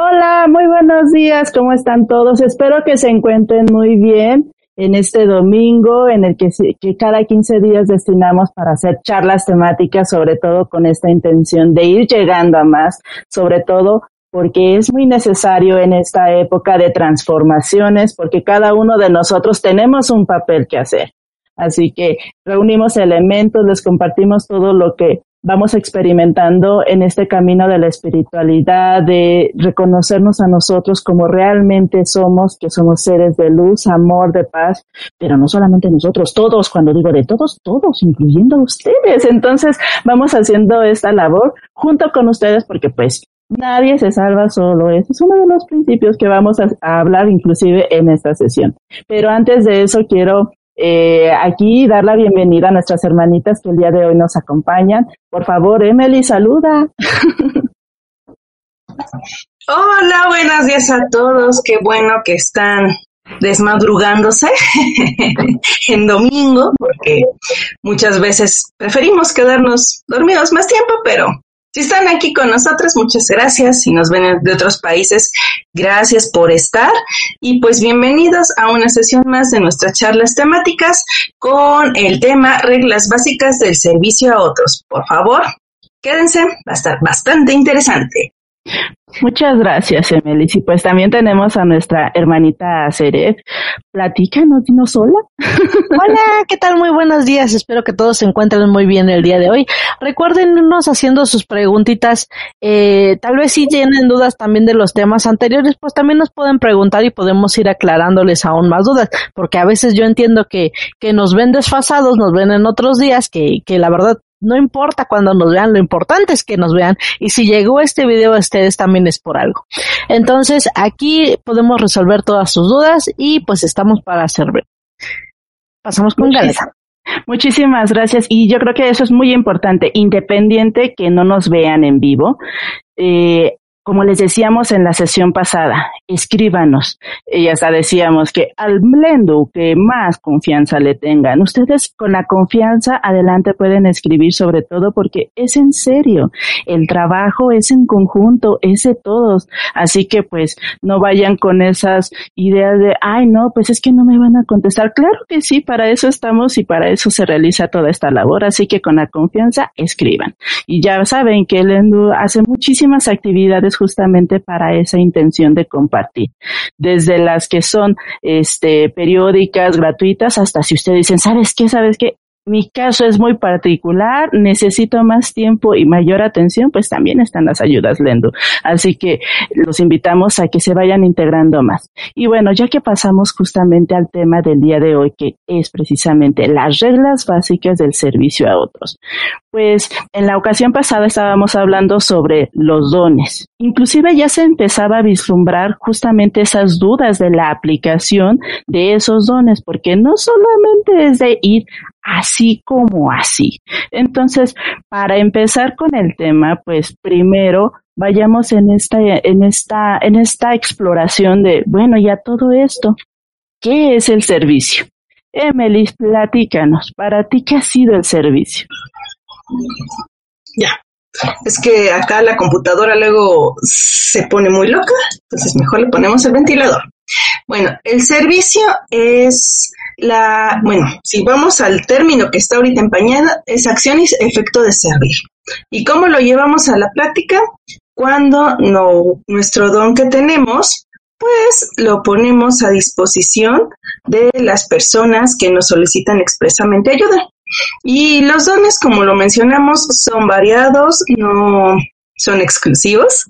Hola, muy buenos días, ¿cómo están todos? Espero que se encuentren muy bien en este domingo en el que, que, cada 15 días destinamos para hacer charlas temáticas, sobre todo con esta intención de ir llegando a más, sobre todo porque es muy necesario en esta época de transformaciones, porque cada uno de nosotros tenemos un papel que hacer. Así que reunimos elementos, les compartimos todo lo que vamos experimentando en este camino de la espiritualidad, de reconocernos a nosotros como realmente somos, que somos seres de luz, amor, de paz, pero no solamente nosotros, todos, cuando digo de todos, todos, incluyendo a ustedes. Entonces, vamos haciendo esta labor junto con ustedes porque pues Nadie se salva solo. Ese es uno de los principios que vamos a, a hablar inclusive en esta sesión. Pero antes de eso quiero eh, aquí dar la bienvenida a nuestras hermanitas que el día de hoy nos acompañan. Por favor, Emily, saluda. Hola, buenos días a todos. Qué bueno que están desmadrugándose en domingo, porque muchas veces preferimos quedarnos dormidos más tiempo, pero si están aquí con nosotros, muchas gracias. Si nos ven de otros países, gracias por estar. Y pues bienvenidos a una sesión más de nuestras charlas temáticas con el tema reglas básicas del servicio a otros. Por favor, quédense, va a estar bastante interesante. Muchas gracias, Emily. Y pues también tenemos a nuestra hermanita Seref. Platícanos, dinos hola. Hola, ¿qué tal? Muy buenos días. Espero que todos se encuentren muy bien el día de hoy. Recuerden irnos haciendo sus preguntitas. Eh, tal vez si tienen dudas también de los temas anteriores, pues también nos pueden preguntar y podemos ir aclarándoles aún más dudas. Porque a veces yo entiendo que, que nos ven desfasados, nos ven en otros días, que, que la verdad no importa cuando nos vean, lo importante es que nos vean y si llegó este video a ustedes también es por algo. Entonces aquí podemos resolver todas sus dudas y pues estamos para servir. Pasamos con Galeza. Muchísimas gracias y yo creo que eso es muy importante, independiente que no nos vean en vivo. Eh, como les decíamos en la sesión pasada, escríbanos. Y hasta decíamos que al Blendo que más confianza le tengan. Ustedes con la confianza adelante pueden escribir sobre todo porque es en serio. El trabajo es en conjunto, es de todos. Así que pues no vayan con esas ideas de, ay no, pues es que no me van a contestar. Claro que sí, para eso estamos y para eso se realiza toda esta labor. Así que con la confianza escriban. Y ya saben que el hace muchísimas actividades justamente para esa intención de compartir. Desde las que son este, periódicas, gratuitas, hasta si ustedes dicen, ¿sabes qué? ¿Sabes qué? Mi caso es muy particular, necesito más tiempo y mayor atención, pues también están las ayudas Lendo. Así que los invitamos a que se vayan integrando más. Y bueno, ya que pasamos justamente al tema del día de hoy, que es precisamente las reglas básicas del servicio a otros. Pues en la ocasión pasada estábamos hablando sobre los dones. Inclusive ya se empezaba a vislumbrar justamente esas dudas de la aplicación de esos dones, porque no solamente es de ir así como así. Entonces, para empezar con el tema, pues primero vayamos en esta, en esta, en esta exploración de, bueno, ya todo esto, ¿qué es el servicio? Emily, platícanos, para ti, ¿qué ha sido el servicio? Ya, es que acá la computadora luego se pone muy loca, entonces mejor le ponemos el ventilador. Bueno, el servicio es la, bueno, si vamos al término que está ahorita empañada, es acción y efecto de servir. ¿Y cómo lo llevamos a la práctica? Cuando no, nuestro don que tenemos, pues lo ponemos a disposición de las personas que nos solicitan expresamente ayuda. Y los dones, como lo mencionamos, son variados, no son exclusivos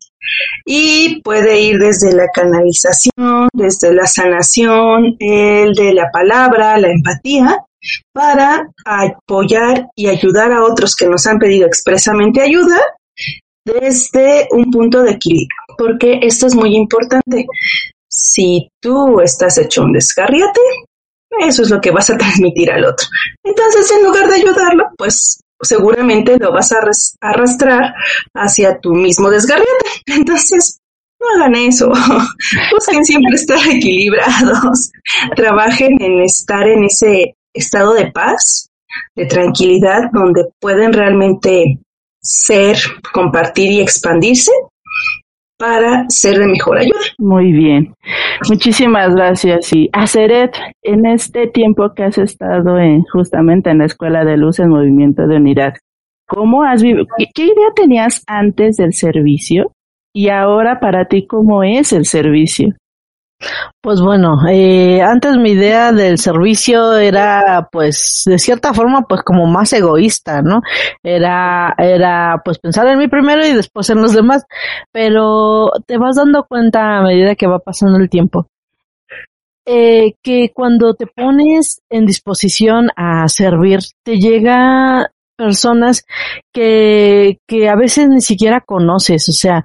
y puede ir desde la canalización, desde la sanación, el de la palabra, la empatía, para apoyar y ayudar a otros que nos han pedido expresamente ayuda desde un punto de equilibrio. porque esto es muy importante. Si tú estás hecho un descarriate, eso es lo que vas a transmitir al otro. Entonces, en lugar de ayudarlo, pues seguramente lo vas a arrastrar hacia tu mismo desgarriate. Entonces, no hagan eso. Busquen siempre estar equilibrados. Trabajen en estar en ese estado de paz, de tranquilidad, donde pueden realmente ser, compartir y expandirse para ser de mejor ayuda. Muy bien. Muchísimas gracias. Y Aceret, en este tiempo que has estado en, justamente en la Escuela de Luz en Movimiento de Unidad, ¿cómo has vivido? ¿Qué idea tenías antes del servicio? Y ahora para ti, ¿cómo es el servicio? Pues bueno, eh, antes mi idea del servicio era, pues, de cierta forma, pues, como más egoísta, ¿no? Era, era, pues, pensar en mí primero y después en los demás. Pero te vas dando cuenta a medida que va pasando el tiempo. Eh, que cuando te pones en disposición a servir, te llega personas que, que a veces ni siquiera conoces, o sea,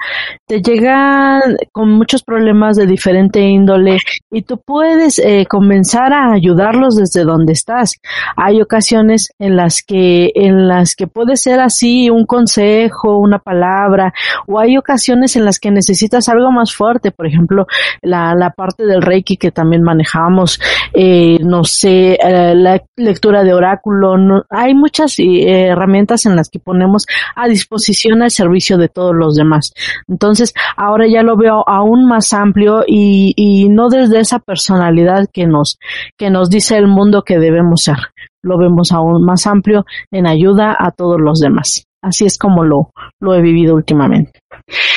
te llegan con muchos problemas de diferente índole y tú puedes eh, comenzar a ayudarlos desde donde estás. Hay ocasiones en las que, en las que puede ser así un consejo, una palabra, o hay ocasiones en las que necesitas algo más fuerte, por ejemplo, la, la parte del Reiki que también manejamos, eh, no sé, eh, la lectura de oráculo, no, hay muchas eh, herramientas en las que ponemos a disposición al servicio de todos los demás. Entonces, ahora ya lo veo aún más amplio y, y no desde esa personalidad que nos, que nos dice el mundo que debemos ser. Lo vemos aún más amplio en ayuda a todos los demás. Así es como lo, lo he vivido últimamente.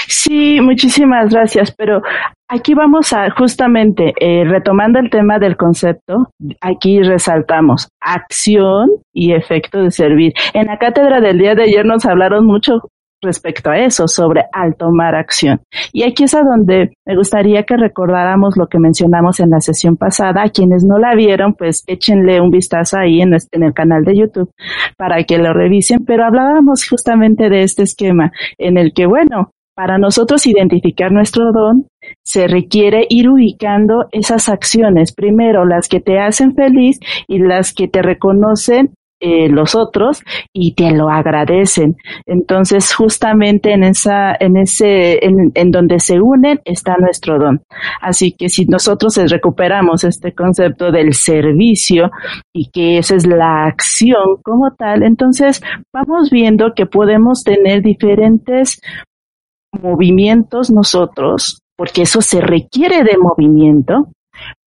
Sí, muchísimas gracias, pero aquí vamos a justamente eh, retomando el tema del concepto, aquí resaltamos acción y efecto de servir. En la cátedra del día de ayer nos hablaron mucho respecto a eso, sobre al tomar acción. Y aquí es a donde me gustaría que recordáramos lo que mencionamos en la sesión pasada. A quienes no la vieron, pues échenle un vistazo ahí en, en el canal de YouTube para que lo revisen. Pero hablábamos justamente de este esquema en el que, bueno, para nosotros identificar nuestro don, se requiere ir ubicando esas acciones, primero las que te hacen feliz y las que te reconocen eh, los otros y te lo agradecen. Entonces, justamente en esa, en ese, en, en, donde se unen está nuestro don. Así que si nosotros recuperamos este concepto del servicio y que esa es la acción como tal, entonces vamos viendo que podemos tener diferentes movimientos nosotros, porque eso se requiere de movimiento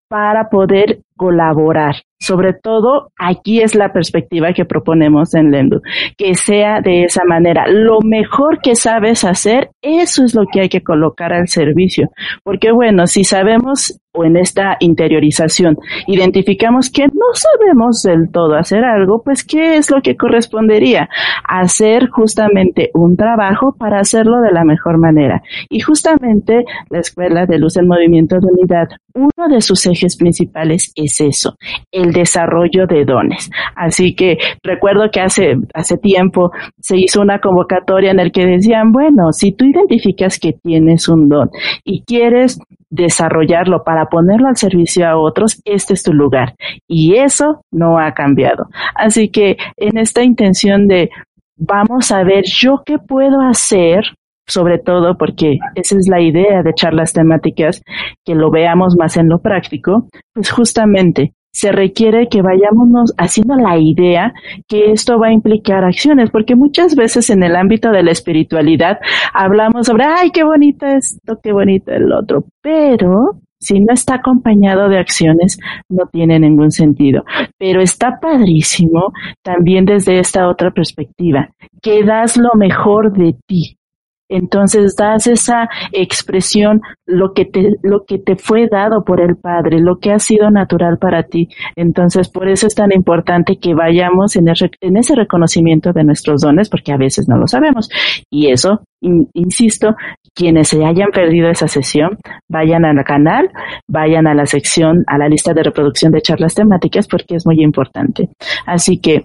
para poder colaborar. Sobre todo, aquí es la perspectiva que proponemos en Lendu, que sea de esa manera. Lo mejor que sabes hacer, eso es lo que hay que colocar al servicio. Porque bueno, si sabemos o en esta interiorización identificamos que no sabemos del todo hacer algo, pues ¿qué es lo que correspondería? Hacer justamente un trabajo para hacerlo de la mejor manera. Y justamente la Escuela de Luz en Movimiento de Unidad, uno de sus ejes principales es eso, el desarrollo de dones. Así que recuerdo que hace, hace tiempo se hizo una convocatoria en el que decían, bueno, si tú identificas que tienes un don y quieres desarrollarlo para ponerlo al servicio a otros, este es tu lugar. Y eso no ha cambiado. Así que en esta intención de vamos a ver yo qué puedo hacer sobre todo porque esa es la idea de charlas temáticas, que lo veamos más en lo práctico, pues justamente se requiere que vayamos haciendo la idea que esto va a implicar acciones, porque muchas veces en el ámbito de la espiritualidad hablamos sobre, ay, qué bonito esto, qué bonito el otro, pero si no está acompañado de acciones, no tiene ningún sentido. Pero está padrísimo también desde esta otra perspectiva, que das lo mejor de ti, entonces das esa expresión, lo que te, lo que te fue dado por el Padre, lo que ha sido natural para ti. Entonces, por eso es tan importante que vayamos en, ese reconocimiento de nuestros dones, porque a veces no lo sabemos. Y eso, insisto, quienes se hayan perdido esa sesión, vayan al canal, vayan a la sección, a la lista de reproducción de charlas temáticas, porque es muy importante. Así que,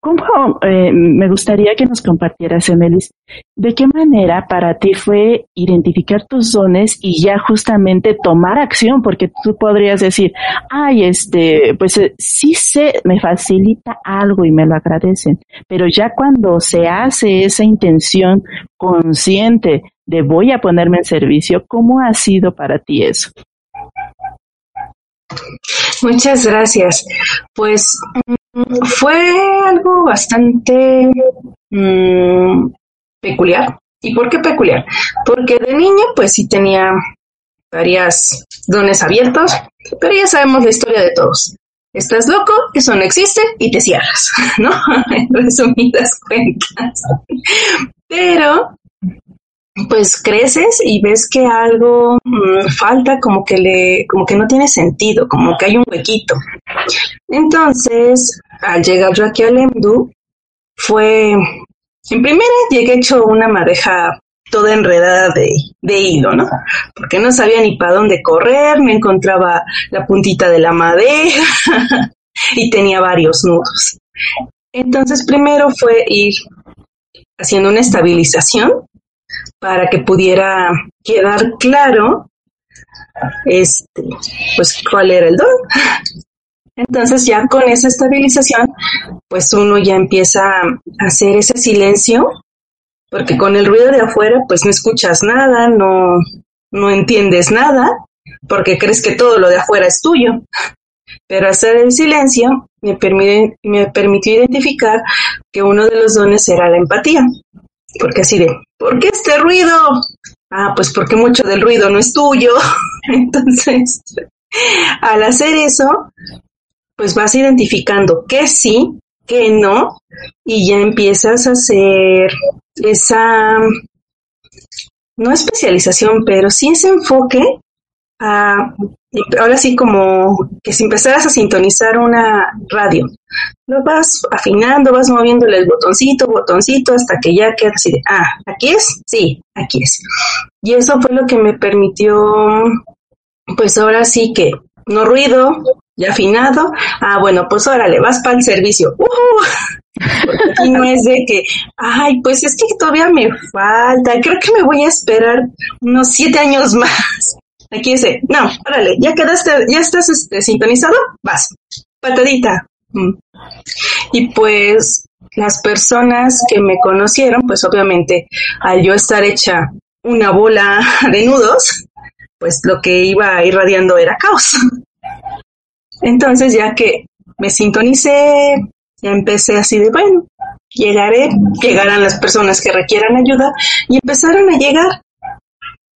¿Cómo, eh, me gustaría que nos compartieras, Emelis, de qué manera para ti fue identificar tus dones y ya justamente tomar acción? Porque tú podrías decir, ay, este, pues eh, sí sé, me facilita algo y me lo agradecen, pero ya cuando se hace esa intención consciente de voy a ponerme en servicio, ¿cómo ha sido para ti eso? Muchas gracias. Pues fue algo bastante mm, peculiar. ¿Y por qué peculiar? Porque de niño pues sí tenía varias dones abiertos, pero ya sabemos la historia de todos. Estás loco, eso no existe y te cierras, ¿no? en resumidas cuentas. Pero pues creces y ves que algo mm, falta, como que le, como que no tiene sentido, como que hay un huequito. Entonces, al llegar yo aquí al EMDU, fue, en primera llegué hecho una madeja toda enredada de, de hilo, ¿no? Porque no sabía ni para dónde correr, me encontraba la puntita de la madeja y tenía varios nudos. Entonces, primero fue ir haciendo una estabilización para que pudiera quedar claro este, pues cuál era el don. Entonces ya con esa estabilización, pues uno ya empieza a hacer ese silencio, porque con el ruido de afuera, pues no escuchas nada, no, no entiendes nada, porque crees que todo lo de afuera es tuyo. Pero hacer el silencio me, me permitió identificar que uno de los dones era la empatía. Porque así de, ¿por qué este ruido? Ah, pues porque mucho del ruido no es tuyo. Entonces, al hacer eso, pues vas identificando qué sí, qué no, y ya empiezas a hacer esa, no especialización, pero sí ese enfoque a ahora sí como que si empezaras a sintonizar una radio, lo vas afinando, vas moviéndole el botoncito, botoncito, hasta que ya queda así de, ah, aquí es, sí, aquí es. Y eso fue lo que me permitió, pues ahora sí que no ruido, ya afinado, ah, bueno, pues órale, vas para el servicio. Aquí no es de que, ay, pues es que todavía me falta, creo que me voy a esperar unos siete años más. Aquí dice, no, órale, ya quedaste, ya estás este, sintonizado, vas, patadita. Mm. Y pues las personas que me conocieron, pues obviamente al yo estar hecha una bola de nudos, pues lo que iba irradiando era caos. Entonces ya que me sintonicé, ya empecé así de, bueno, llegaré, llegarán las personas que requieran ayuda y empezaron a llegar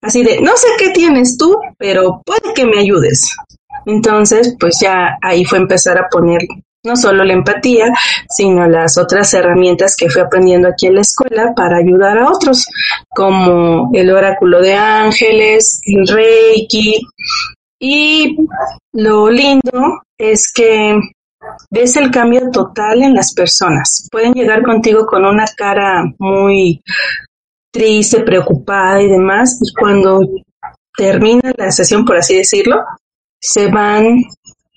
Así de, no sé qué tienes tú, pero puede que me ayudes. Entonces, pues ya ahí fue empezar a poner no solo la empatía, sino las otras herramientas que fui aprendiendo aquí en la escuela para ayudar a otros, como el oráculo de ángeles, el reiki. Y lo lindo es que ves el cambio total en las personas. Pueden llegar contigo con una cara muy triste, preocupada y demás, y cuando termina la sesión, por así decirlo, se van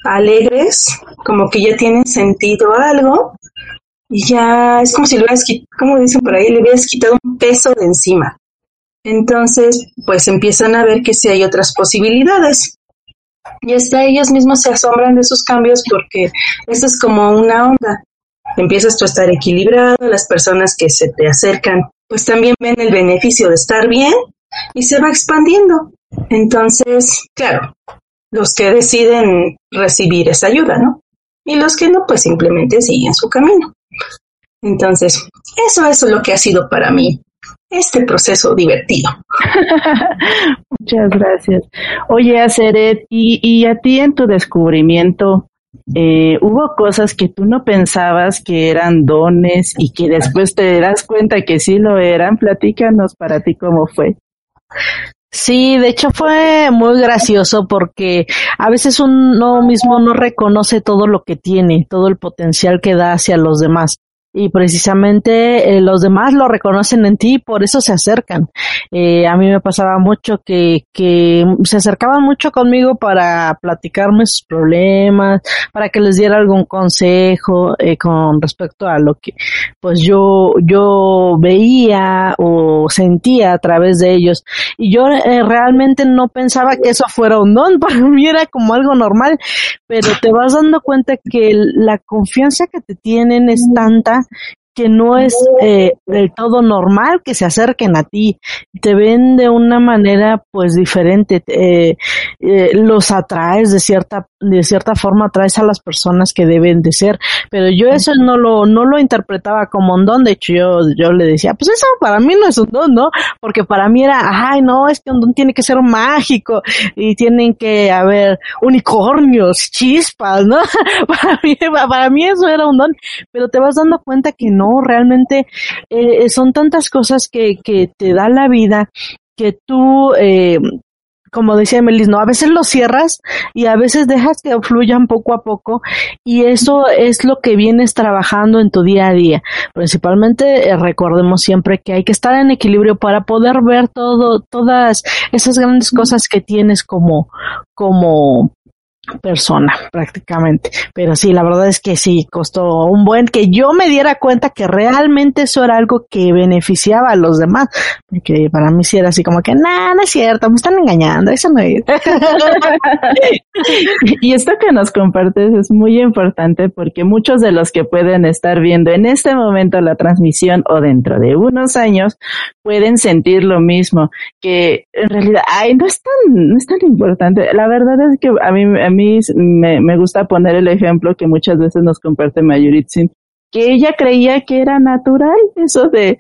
alegres, como que ya tienen sentido algo, y ya es como si le hubieras quitado, como dicen por ahí, le hubieras quitado un peso de encima. Entonces, pues empiezan a ver que sí hay otras posibilidades. Y hasta ellos mismos se asombran de esos cambios porque eso es como una onda. Empiezas tú a estar equilibrado, las personas que se te acercan pues también ven el beneficio de estar bien y se va expandiendo. Entonces, claro, los que deciden recibir esa ayuda, ¿no? Y los que no, pues simplemente siguen su camino. Entonces, eso es lo que ha sido para mí este proceso divertido. Muchas gracias. Oye, Aceret, y, y a ti en tu descubrimiento, eh, hubo cosas que tú no pensabas que eran dones y que después te das cuenta que sí lo eran. Platícanos para ti cómo fue. Sí, de hecho fue muy gracioso porque a veces uno mismo no reconoce todo lo que tiene, todo el potencial que da hacia los demás. Y precisamente eh, los demás lo reconocen en ti y por eso se acercan. Eh, a mí me pasaba mucho que, que se acercaban mucho conmigo para platicarme sus problemas, para que les diera algún consejo eh, con respecto a lo que pues yo, yo veía o sentía a través de ellos. Y yo realmente no pensaba que eso fuera un don, para mí era como algo normal, pero te vas dando cuenta que la confianza que te tienen es tanta que no es eh, del todo normal que se acerquen a ti, te ven de una manera pues diferente, eh, eh, los atraes de cierta de cierta forma atraes a las personas que deben de ser, pero yo eso no lo no lo interpretaba como un don, de hecho yo yo le decía, pues eso para mí no es un don, ¿no? Porque para mí era, ay, no, es que un don tiene que ser mágico y tienen que haber unicornios, chispas, ¿no? para mí para mí eso era un don, pero te vas dando cuenta que no no, realmente eh, son tantas cosas que, que te da la vida que tú, eh, como decía Melis, no, a veces lo cierras y a veces dejas que fluyan poco a poco y eso es lo que vienes trabajando en tu día a día. Principalmente eh, recordemos siempre que hay que estar en equilibrio para poder ver todo, todas esas grandes cosas que tienes como, como persona prácticamente. Pero sí, la verdad es que sí, costó un buen que yo me diera cuenta que realmente eso era algo que beneficiaba a los demás. Porque para mí sí era así como que, nada, no es cierto, me están engañando, eso no es. y esto que nos compartes es muy importante porque muchos de los que pueden estar viendo en este momento la transmisión o dentro de unos años pueden sentir lo mismo, que en realidad, ay, no es tan, no es tan importante. La verdad es que a mí, a mí me, me gusta poner el ejemplo que muchas veces nos comparte Mayuritzin, que ella creía que era natural, eso de,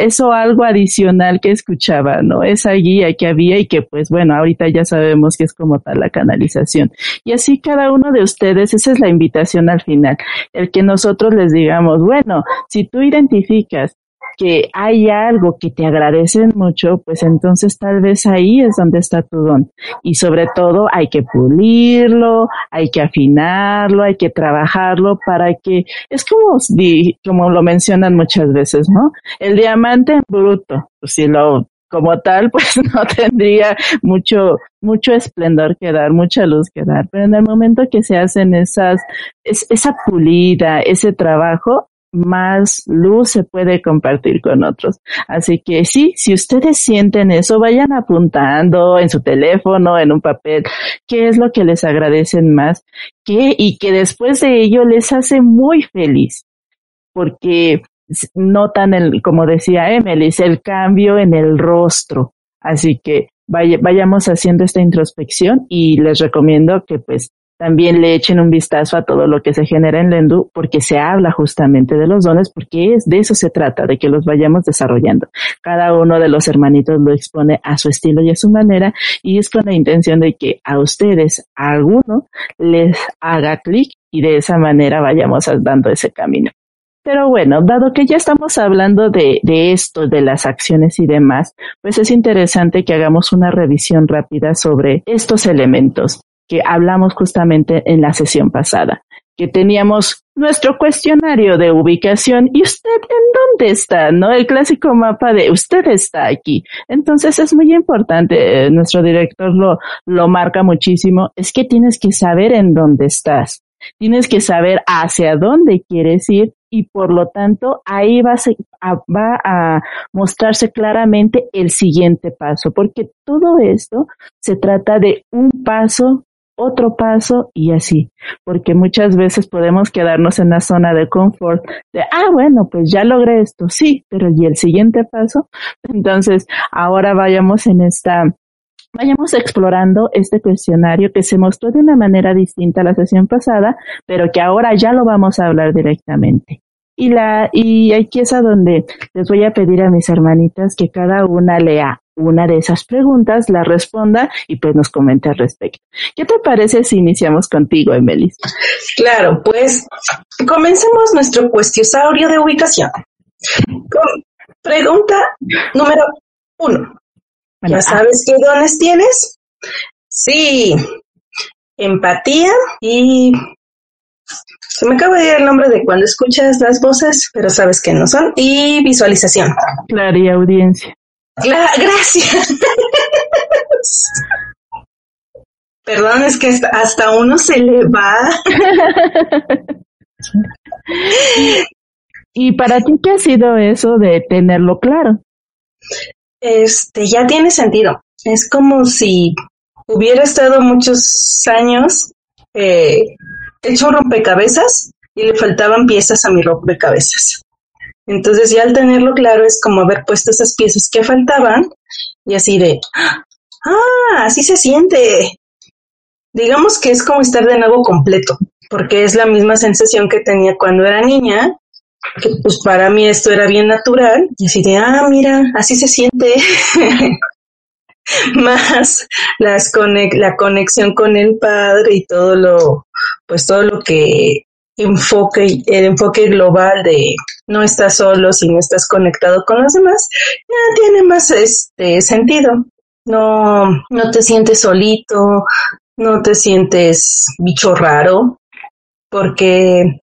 eso algo adicional que escuchaba, ¿no? Esa guía que había y que pues bueno, ahorita ya sabemos que es como tal la canalización. Y así cada uno de ustedes, esa es la invitación al final, el que nosotros les digamos, bueno, si tú identificas que hay algo que te agradecen mucho, pues entonces tal vez ahí es donde está tu don. Y sobre todo hay que pulirlo, hay que afinarlo, hay que trabajarlo para que, es como, como lo mencionan muchas veces, ¿no? El diamante bruto, pues si lo como tal, pues no tendría mucho, mucho esplendor que dar, mucha luz que dar. Pero en el momento que se hacen esas, esa pulida, ese trabajo, más luz se puede compartir con otros. Así que sí, si ustedes sienten eso, vayan apuntando en su teléfono, en un papel, qué es lo que les agradecen más, qué y que después de ello les hace muy feliz, porque notan el, como decía Emily, el cambio en el rostro. Así que vayamos haciendo esta introspección y les recomiendo que pues también le echen un vistazo a todo lo que se genera en Lendu, porque se habla justamente de los dones, porque es de eso se trata, de que los vayamos desarrollando. Cada uno de los hermanitos lo expone a su estilo y a su manera, y es con la intención de que a ustedes, a alguno, les haga clic y de esa manera vayamos dando ese camino. Pero bueno, dado que ya estamos hablando de, de, esto, de las acciones y demás, pues es interesante que hagamos una revisión rápida sobre estos elementos que hablamos justamente en la sesión pasada, que teníamos nuestro cuestionario de ubicación y usted en dónde está, ¿no? El clásico mapa de usted está aquí. Entonces es muy importante, eh, nuestro director lo, lo marca muchísimo, es que tienes que saber en dónde estás. Tienes que saber hacia dónde quieres ir y por lo tanto ahí va a, va a mostrarse claramente el siguiente paso, porque todo esto se trata de un paso otro paso y así, porque muchas veces podemos quedarnos en la zona de confort de, ah, bueno, pues ya logré esto, sí, pero ¿y el siguiente paso? Entonces, ahora vayamos en esta, vayamos explorando este cuestionario que se mostró de una manera distinta a la sesión pasada, pero que ahora ya lo vamos a hablar directamente. Y la, y aquí es a donde les voy a pedir a mis hermanitas que cada una lea una de esas preguntas, la responda y pues nos comente al respecto. ¿Qué te parece si iniciamos contigo, Emelis? Claro, pues comencemos nuestro cuestiosaurio de ubicación. pregunta número uno. ¿Ya ah. sabes qué dones tienes? Sí, empatía y se me acaba de ir el nombre de cuando escuchas las voces, pero sabes que no son, y visualización. Claro, y audiencia. Gracias. Perdón, es que hasta uno se le va. ¿Y para ti qué ha sido eso de tenerlo claro? Este, ya tiene sentido. Es como si hubiera estado muchos años eh, hecho un rompecabezas y le faltaban piezas a mi rompecabezas. Entonces ya al tenerlo claro es como haber puesto esas piezas que faltaban y así de, ah, así se siente. Digamos que es como estar de nuevo completo, porque es la misma sensación que tenía cuando era niña, que pues para mí esto era bien natural, y así de, ah, mira, así se siente. Más las la conexión con el padre y todo lo, pues todo lo que enfoque, el enfoque global de no estás solo si no estás conectado con los demás, ya tiene más este sentido. No, no te sientes solito, no te sientes bicho raro, porque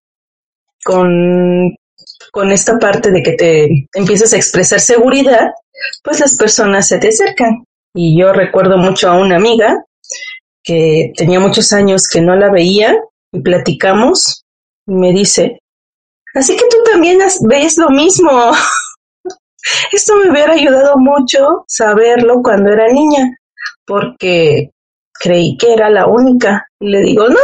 con, con esta parte de que te empiezas a expresar seguridad, pues las personas se te acercan. Y yo recuerdo mucho a una amiga que tenía muchos años que no la veía y platicamos me dice, así que tú también ves lo mismo. Esto me hubiera ayudado mucho saberlo cuando era niña, porque creí que era la única. Y le digo, no,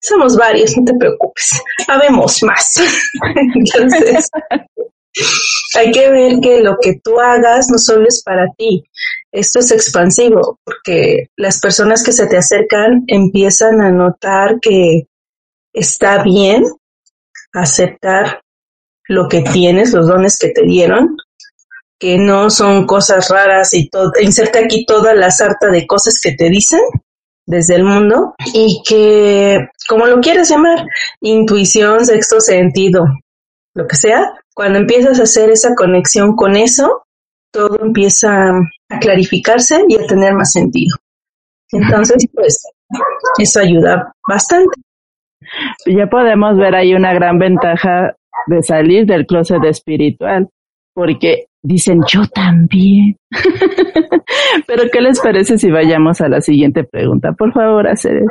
somos varios, no te preocupes, habemos más. Entonces, hay que ver que lo que tú hagas no solo es para ti, esto es expansivo, porque las personas que se te acercan empiezan a notar que está bien aceptar lo que tienes, los dones que te dieron, que no son cosas raras y todo, inserta aquí toda la sarta de cosas que te dicen desde el mundo y que, como lo quieras llamar, intuición, sexto sentido, lo que sea, cuando empiezas a hacer esa conexión con eso, todo empieza a clarificarse y a tener más sentido. Entonces, pues, eso ayuda bastante. Ya podemos ver ahí una gran ventaja de salir del closet espiritual, porque dicen yo también. Pero ¿qué les parece si vayamos a la siguiente pregunta? Por favor, hacer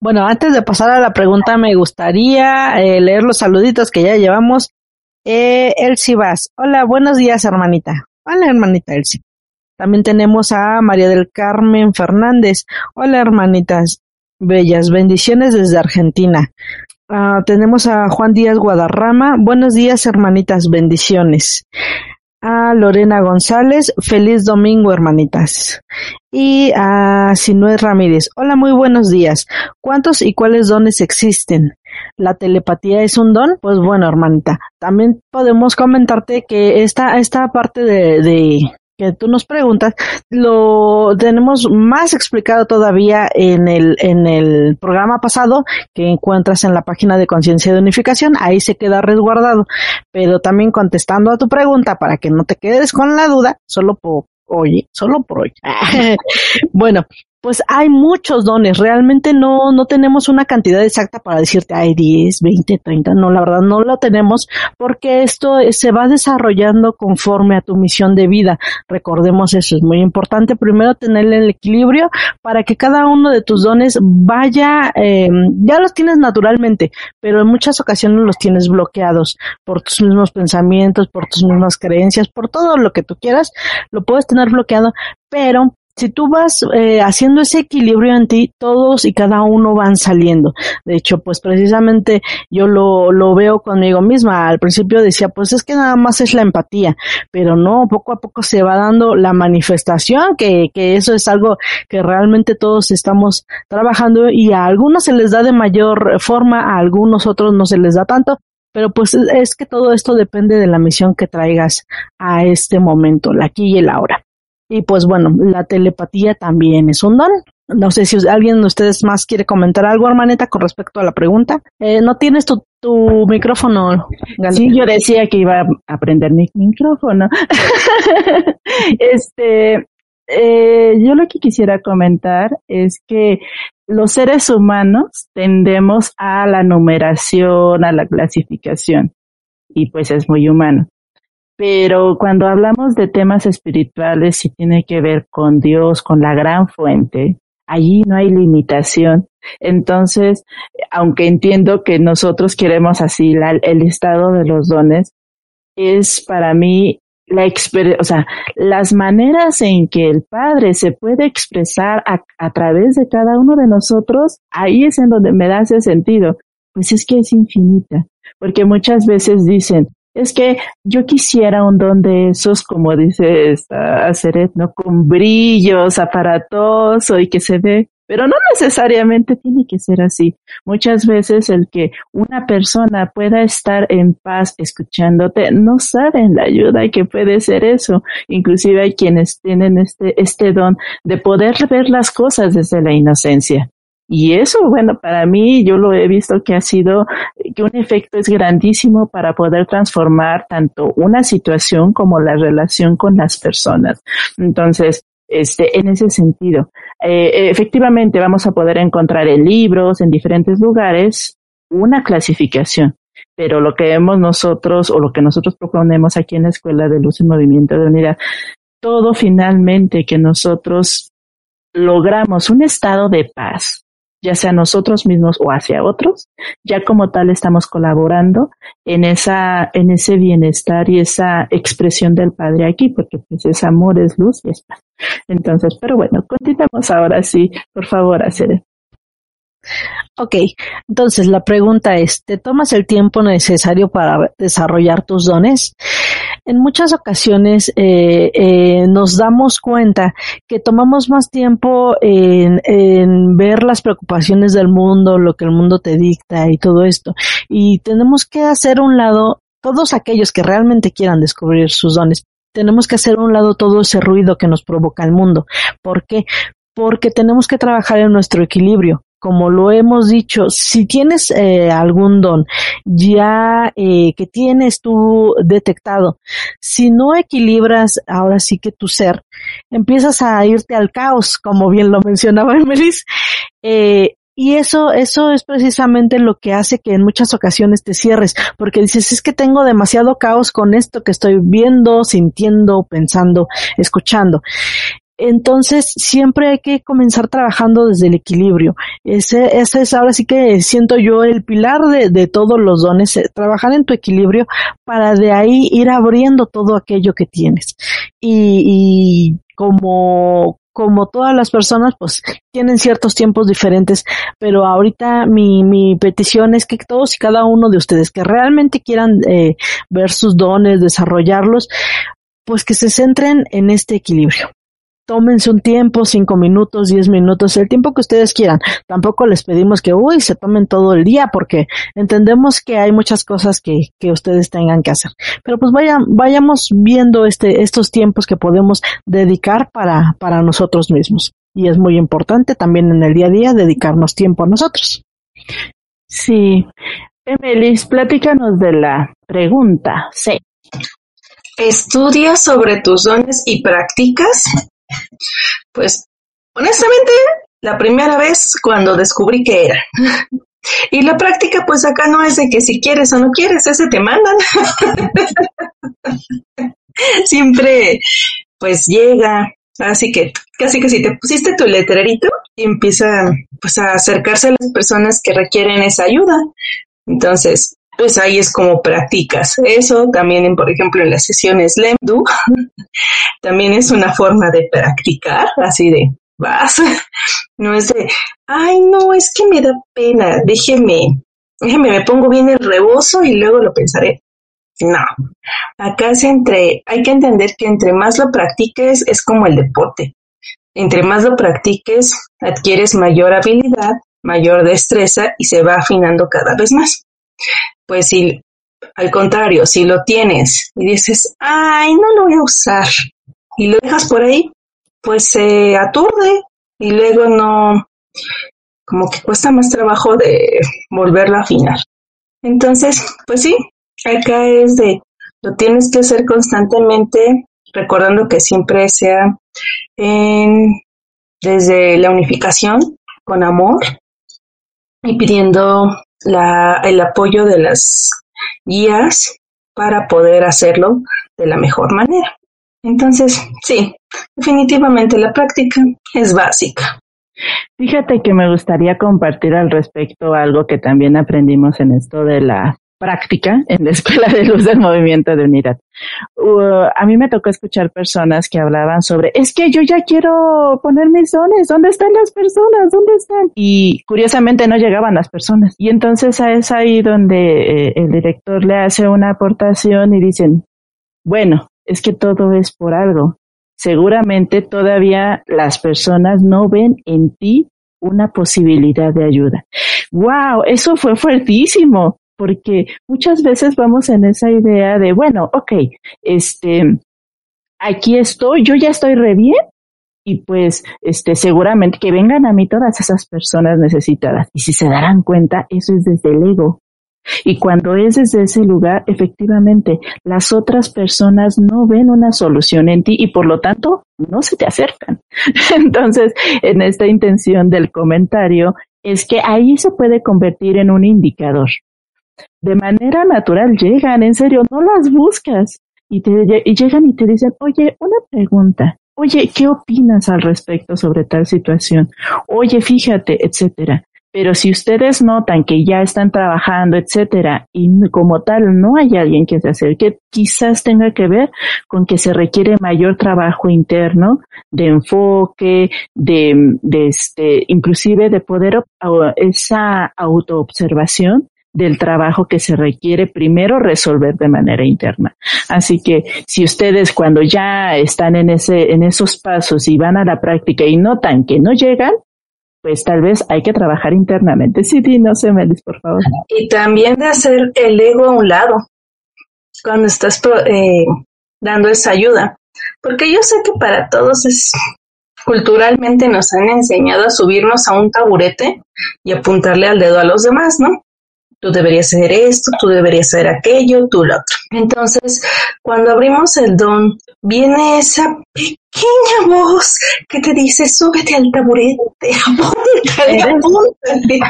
Bueno, antes de pasar a la pregunta, me gustaría eh, leer los saluditos que ya llevamos. Eh, Elsie Vaz. Hola, buenos días, hermanita. Hola, hermanita Elsie. También tenemos a María del Carmen Fernández. Hola, hermanitas bellas. Bendiciones desde Argentina. Ah, tenemos a Juan Díaz Guadarrama. Buenos días, hermanitas. Bendiciones. A Lorena González. Feliz domingo, hermanitas. Y a Sinué Ramírez. Hola, muy buenos días. ¿Cuántos y cuáles dones existen? ¿La telepatía es un don? Pues bueno, hermanita, también podemos comentarte que esta, esta parte de, que tú nos preguntas, lo tenemos más explicado todavía en el, en el programa pasado que encuentras en la página de Conciencia de Unificación, ahí se queda resguardado, pero también contestando a tu pregunta para que no te quedes con la duda, solo por hoy, solo por hoy. bueno, pues hay muchos dones. Realmente no, no tenemos una cantidad exacta para decirte hay 10, 20, 30. No, la verdad no lo tenemos porque esto se va desarrollando conforme a tu misión de vida. Recordemos eso, es muy importante. Primero tener el equilibrio para que cada uno de tus dones vaya, eh, ya los tienes naturalmente, pero en muchas ocasiones los tienes bloqueados por tus mismos pensamientos, por tus mismas creencias, por todo lo que tú quieras, lo puedes tener bloqueado, pero si tú vas eh, haciendo ese equilibrio en ti, todos y cada uno van saliendo. De hecho, pues precisamente yo lo, lo veo conmigo misma. Al principio decía, pues es que nada más es la empatía, pero no, poco a poco se va dando la manifestación, que, que eso es algo que realmente todos estamos trabajando y a algunos se les da de mayor forma, a algunos otros no se les da tanto, pero pues es que todo esto depende de la misión que traigas a este momento, la aquí y el ahora. Y pues bueno, la telepatía también es un don. No sé si alguien de ustedes más quiere comentar algo, hermaneta, con respecto a la pregunta. Eh, no tienes tu, tu micrófono. Sí, yo decía que iba a aprender mi micrófono. este, eh, yo lo que quisiera comentar es que los seres humanos tendemos a la numeración, a la clasificación, y pues es muy humano. Pero cuando hablamos de temas espirituales y tiene que ver con Dios, con la gran fuente, allí no hay limitación. Entonces, aunque entiendo que nosotros queremos así el estado de los dones, es para mí la o sea, las maneras en que el Padre se puede expresar a, a, través de cada uno de nosotros, ahí es en donde me da ese sentido. Pues es que es infinita, porque muchas veces dicen, es que yo quisiera un don de esos, como dice esta Seret, ¿no? Con brillos, aparatoso y que se ve pero no necesariamente tiene que ser así. Muchas veces el que una persona pueda estar en paz escuchándote no saben la ayuda que puede ser eso. Inclusive hay quienes tienen este, este don de poder ver las cosas desde la inocencia. Y eso, bueno, para mí yo lo he visto que ha sido, que un efecto es grandísimo para poder transformar tanto una situación como la relación con las personas. Entonces, este, en ese sentido. Eh, efectivamente, vamos a poder encontrar en libros, en diferentes lugares, una clasificación. Pero lo que vemos nosotros, o lo que nosotros proponemos aquí en la Escuela de Luz y Movimiento de Unidad, todo finalmente que nosotros logramos un estado de paz, ya sea nosotros mismos o hacia otros, ya como tal estamos colaborando en esa, en ese bienestar y esa expresión del Padre aquí, porque pues es amor, es luz y es paz. Entonces, pero bueno, continuamos ahora sí, por favor, hacer. Ok, entonces la pregunta es, ¿te tomas el tiempo necesario para desarrollar tus dones? En muchas ocasiones eh, eh, nos damos cuenta que tomamos más tiempo en, en, ver las preocupaciones del mundo, lo que el mundo te dicta y todo esto. Y tenemos que hacer un lado, todos aquellos que realmente quieran descubrir sus dones, tenemos que hacer un lado todo ese ruido que nos provoca el mundo. ¿Por qué? Porque tenemos que trabajar en nuestro equilibrio como lo hemos dicho, si tienes eh, algún don ya eh, que tienes tú detectado, si no equilibras ahora sí que tu ser, empiezas a irte al caos, como bien lo mencionaba Emelis, eh, y eso, eso es precisamente lo que hace que en muchas ocasiones te cierres, porque dices, es que tengo demasiado caos con esto que estoy viendo, sintiendo, pensando, escuchando. Entonces, siempre hay que comenzar trabajando desde el equilibrio. Ese, ese es ahora sí que siento yo el pilar de, de todos los dones, eh, trabajar en tu equilibrio para de ahí ir abriendo todo aquello que tienes. Y, y como, como todas las personas, pues tienen ciertos tiempos diferentes, pero ahorita mi, mi petición es que todos y cada uno de ustedes que realmente quieran eh, ver sus dones, desarrollarlos, pues que se centren en este equilibrio tómense un tiempo, cinco minutos, diez minutos, el tiempo que ustedes quieran. Tampoco les pedimos que, uy, se tomen todo el día porque entendemos que hay muchas cosas que, que ustedes tengan que hacer. Pero pues vayan, vayamos viendo este, estos tiempos que podemos dedicar para, para nosotros mismos. Y es muy importante también en el día a día dedicarnos tiempo a nosotros. Sí. Emelis, platícanos de la pregunta Sí. ¿Estudias sobre tus dones y practicas? Pues, honestamente, la primera vez cuando descubrí que era. Y la práctica, pues acá no es de que si quieres o no quieres, ese te mandan. Siempre, pues llega. Así que casi que si te pusiste tu letrerito y empieza pues a acercarse a las personas que requieren esa ayuda. Entonces, pues ahí es como practicas. Eso también, por ejemplo, en las sesiones LEMDU, también es una forma de practicar, así de vas. No es de, ay, no, es que me da pena, déjeme, déjeme, me pongo bien el rebozo y luego lo pensaré. No, acá es entre, hay que entender que entre más lo practiques es como el deporte. Entre más lo practiques, adquieres mayor habilidad, mayor destreza y se va afinando cada vez más pues si al contrario, si lo tienes y dices, ay, no lo voy a usar, y lo dejas por ahí, pues se aturde y luego no, como que cuesta más trabajo de volverlo a afinar. Entonces, pues sí, acá es de, lo tienes que hacer constantemente, recordando que siempre sea desde la unificación con amor y pidiendo el apoyo de las guías para poder hacerlo de la mejor manera. Entonces, sí, definitivamente la práctica es básica. Fíjate que me gustaría compartir al respecto algo que también aprendimos en esto de la práctica en la Escuela de Luz del Movimiento de Unidad. Uh, a mí me tocó escuchar personas que hablaban sobre, es que yo ya quiero poner mis dones, ¿dónde están las personas? ¿Dónde están? Y curiosamente no llegaban las personas. Y entonces es ahí donde eh, el director le hace una aportación y dicen, bueno, es que todo es por algo. Seguramente todavía las personas no ven en ti una posibilidad de ayuda. ¡Wow! Eso fue fuertísimo porque muchas veces vamos en esa idea de, bueno, ok, este, aquí estoy, yo ya estoy re bien, y pues este seguramente que vengan a mí todas esas personas necesitadas. Y si se darán cuenta eso es desde el ego. Y cuando es desde ese lugar efectivamente las otras personas no ven una solución en ti y por lo tanto no se te acercan. Entonces en esta intención del comentario es que ahí se puede convertir en un indicador de manera natural llegan, en serio, no las buscas. Y, te, y llegan y te dicen, oye, una pregunta. Oye, ¿qué opinas al respecto sobre tal situación? Oye, fíjate, etcétera. Pero si ustedes notan que ya están trabajando, etcétera, y como tal no hay alguien que se acerque, quizás tenga que ver con que se requiere mayor trabajo interno, de enfoque, de, de este, inclusive de poder esa autoobservación del trabajo que se requiere primero resolver de manera interna. Así que si ustedes cuando ya están en ese, en esos pasos y van a la práctica y notan que no llegan, pues tal vez hay que trabajar internamente. Sí, sí, no sé, Melis, por favor. Y también de hacer el ego a un lado cuando estás eh, dando esa ayuda. Porque yo sé que para todos es culturalmente nos han enseñado a subirnos a un taburete y apuntarle al dedo a los demás, ¿no? Tú deberías hacer esto, tú deberías hacer aquello, tú lo otro. Entonces, cuando abrimos el don, viene esa pequeña voz que te dice, súbete al taburete, apúntale,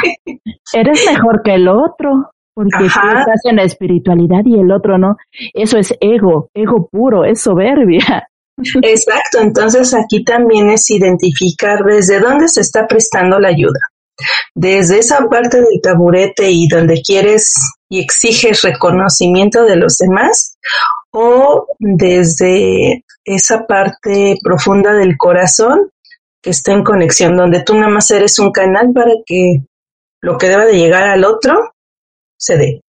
Eres mejor que el otro. Porque tú estás en la espiritualidad y el otro no. Eso es ego, ego puro, es soberbia. Exacto, entonces aquí también es identificar desde dónde se está prestando la ayuda desde esa parte del taburete y donde quieres y exiges reconocimiento de los demás o desde esa parte profunda del corazón que está en conexión, donde tú nada más eres un canal para que lo que deba de llegar al otro se dé.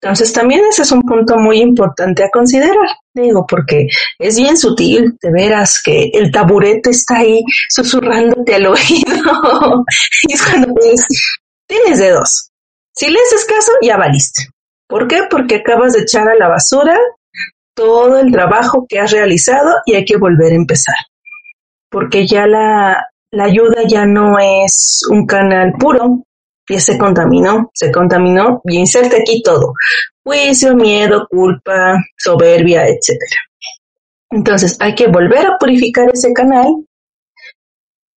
Entonces también ese es un punto muy importante a considerar, digo, porque es bien sutil, de veras, que el taburete está ahí susurrándote al oído. y cuando pues, tienes dedos. Si le haces caso, ya valiste. ¿Por qué? Porque acabas de echar a la basura todo el trabajo que has realizado y hay que volver a empezar. Porque ya la ayuda ya no es un canal puro, ya se contaminó, se contaminó y inserte aquí todo. Juicio, miedo, culpa, soberbia, etcétera. Entonces hay que volver a purificar ese canal,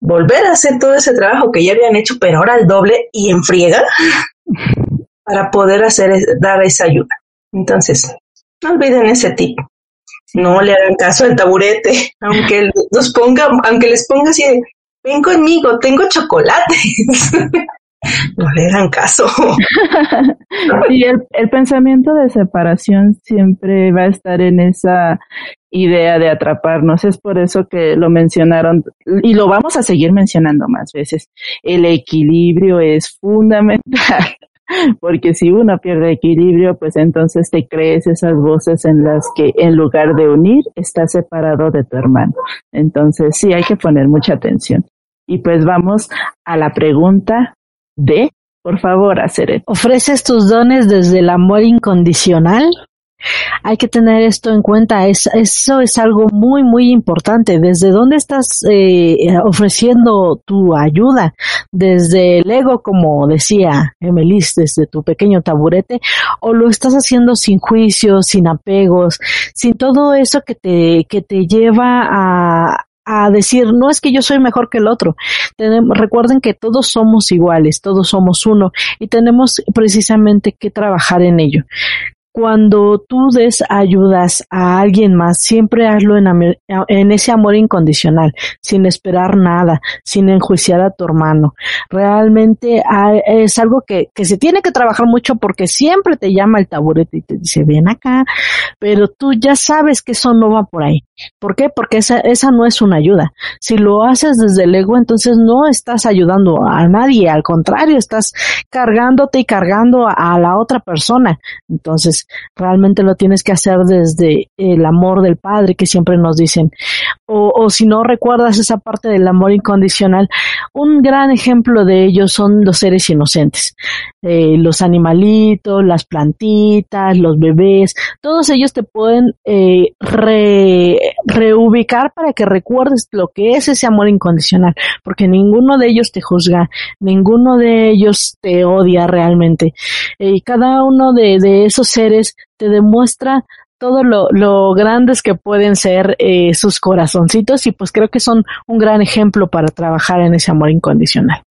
volver a hacer todo ese trabajo que ya habían hecho, pero ahora al doble y en friega, para poder hacer, dar esa ayuda. Entonces, no olviden ese tip. No le hagan caso al taburete, aunque los ponga, aunque les ponga así de, ven conmigo, tengo chocolate. no le dan caso. y el, el pensamiento de separación siempre va a estar en esa idea de atraparnos. Es por eso que lo mencionaron y lo vamos a seguir mencionando más veces. El equilibrio es fundamental. Porque si uno pierde equilibrio, pues entonces te crees esas voces en las que en lugar de unir, estás separado de tu hermano. Entonces sí hay que poner mucha atención. Y pues vamos a la pregunta de, por favor, hacer ¿Ofreces tus dones desde el amor incondicional? Hay que tener esto en cuenta, es, eso es algo muy, muy importante. ¿Desde dónde estás eh, ofreciendo tu ayuda? ¿Desde el ego, como decía Emelis, desde tu pequeño taburete? ¿O lo estás haciendo sin juicios, sin apegos, sin todo eso que te, que te lleva a, a decir, no es que yo soy mejor que el otro. Tenemos, recuerden que todos somos iguales, todos somos uno y tenemos precisamente que trabajar en ello. Cuando tú des ayudas a alguien más, siempre hazlo en, ese amor incondicional, sin esperar nada, sin enjuiciar a tu hermano. Realmente es algo que, que se tiene que trabajar mucho porque siempre te llama el taburete y te dice, ven acá, pero tú ya sabes que eso no va por ahí. ¿Por qué? Porque esa, esa no es una ayuda. Si lo haces desde el ego, entonces no estás ayudando a nadie, al contrario, estás cargándote y cargando a la otra persona. Entonces, realmente lo tienes que hacer desde el amor del Padre que siempre nos dicen. O, si no recuerdas esa parte del amor incondicional, un gran ejemplo de ello son los seres inocentes. Eh, los animalitos, las plantitas, los bebés, todos ellos te pueden eh, reubicar para que recuerdes lo que es ese amor incondicional, porque ninguno de ellos te juzga, ninguno de ellos te odia realmente. Y cada uno de, de esos seres te demuestra todo lo, grandes que pueden ser eh, sus corazoncitos y pues creo que son un gran ejemplo para trabajar en ese amor incondicional.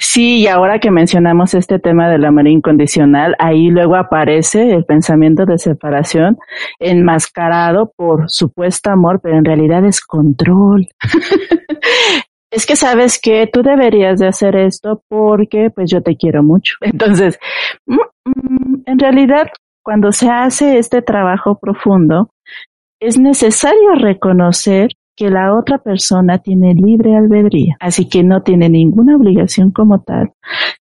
Sí, y ahora que mencionamos este tema del amor incondicional, ahí luego aparece el pensamiento de separación enmascarado por supuesto amor, pero en realidad es control. es que sabes que tú deberías de hacer esto porque pues yo te quiero mucho. Entonces, mm, en realidad, cuando se hace este trabajo profundo, es necesario reconocer que la otra persona tiene libre albedrío, así que no tiene ninguna obligación como tal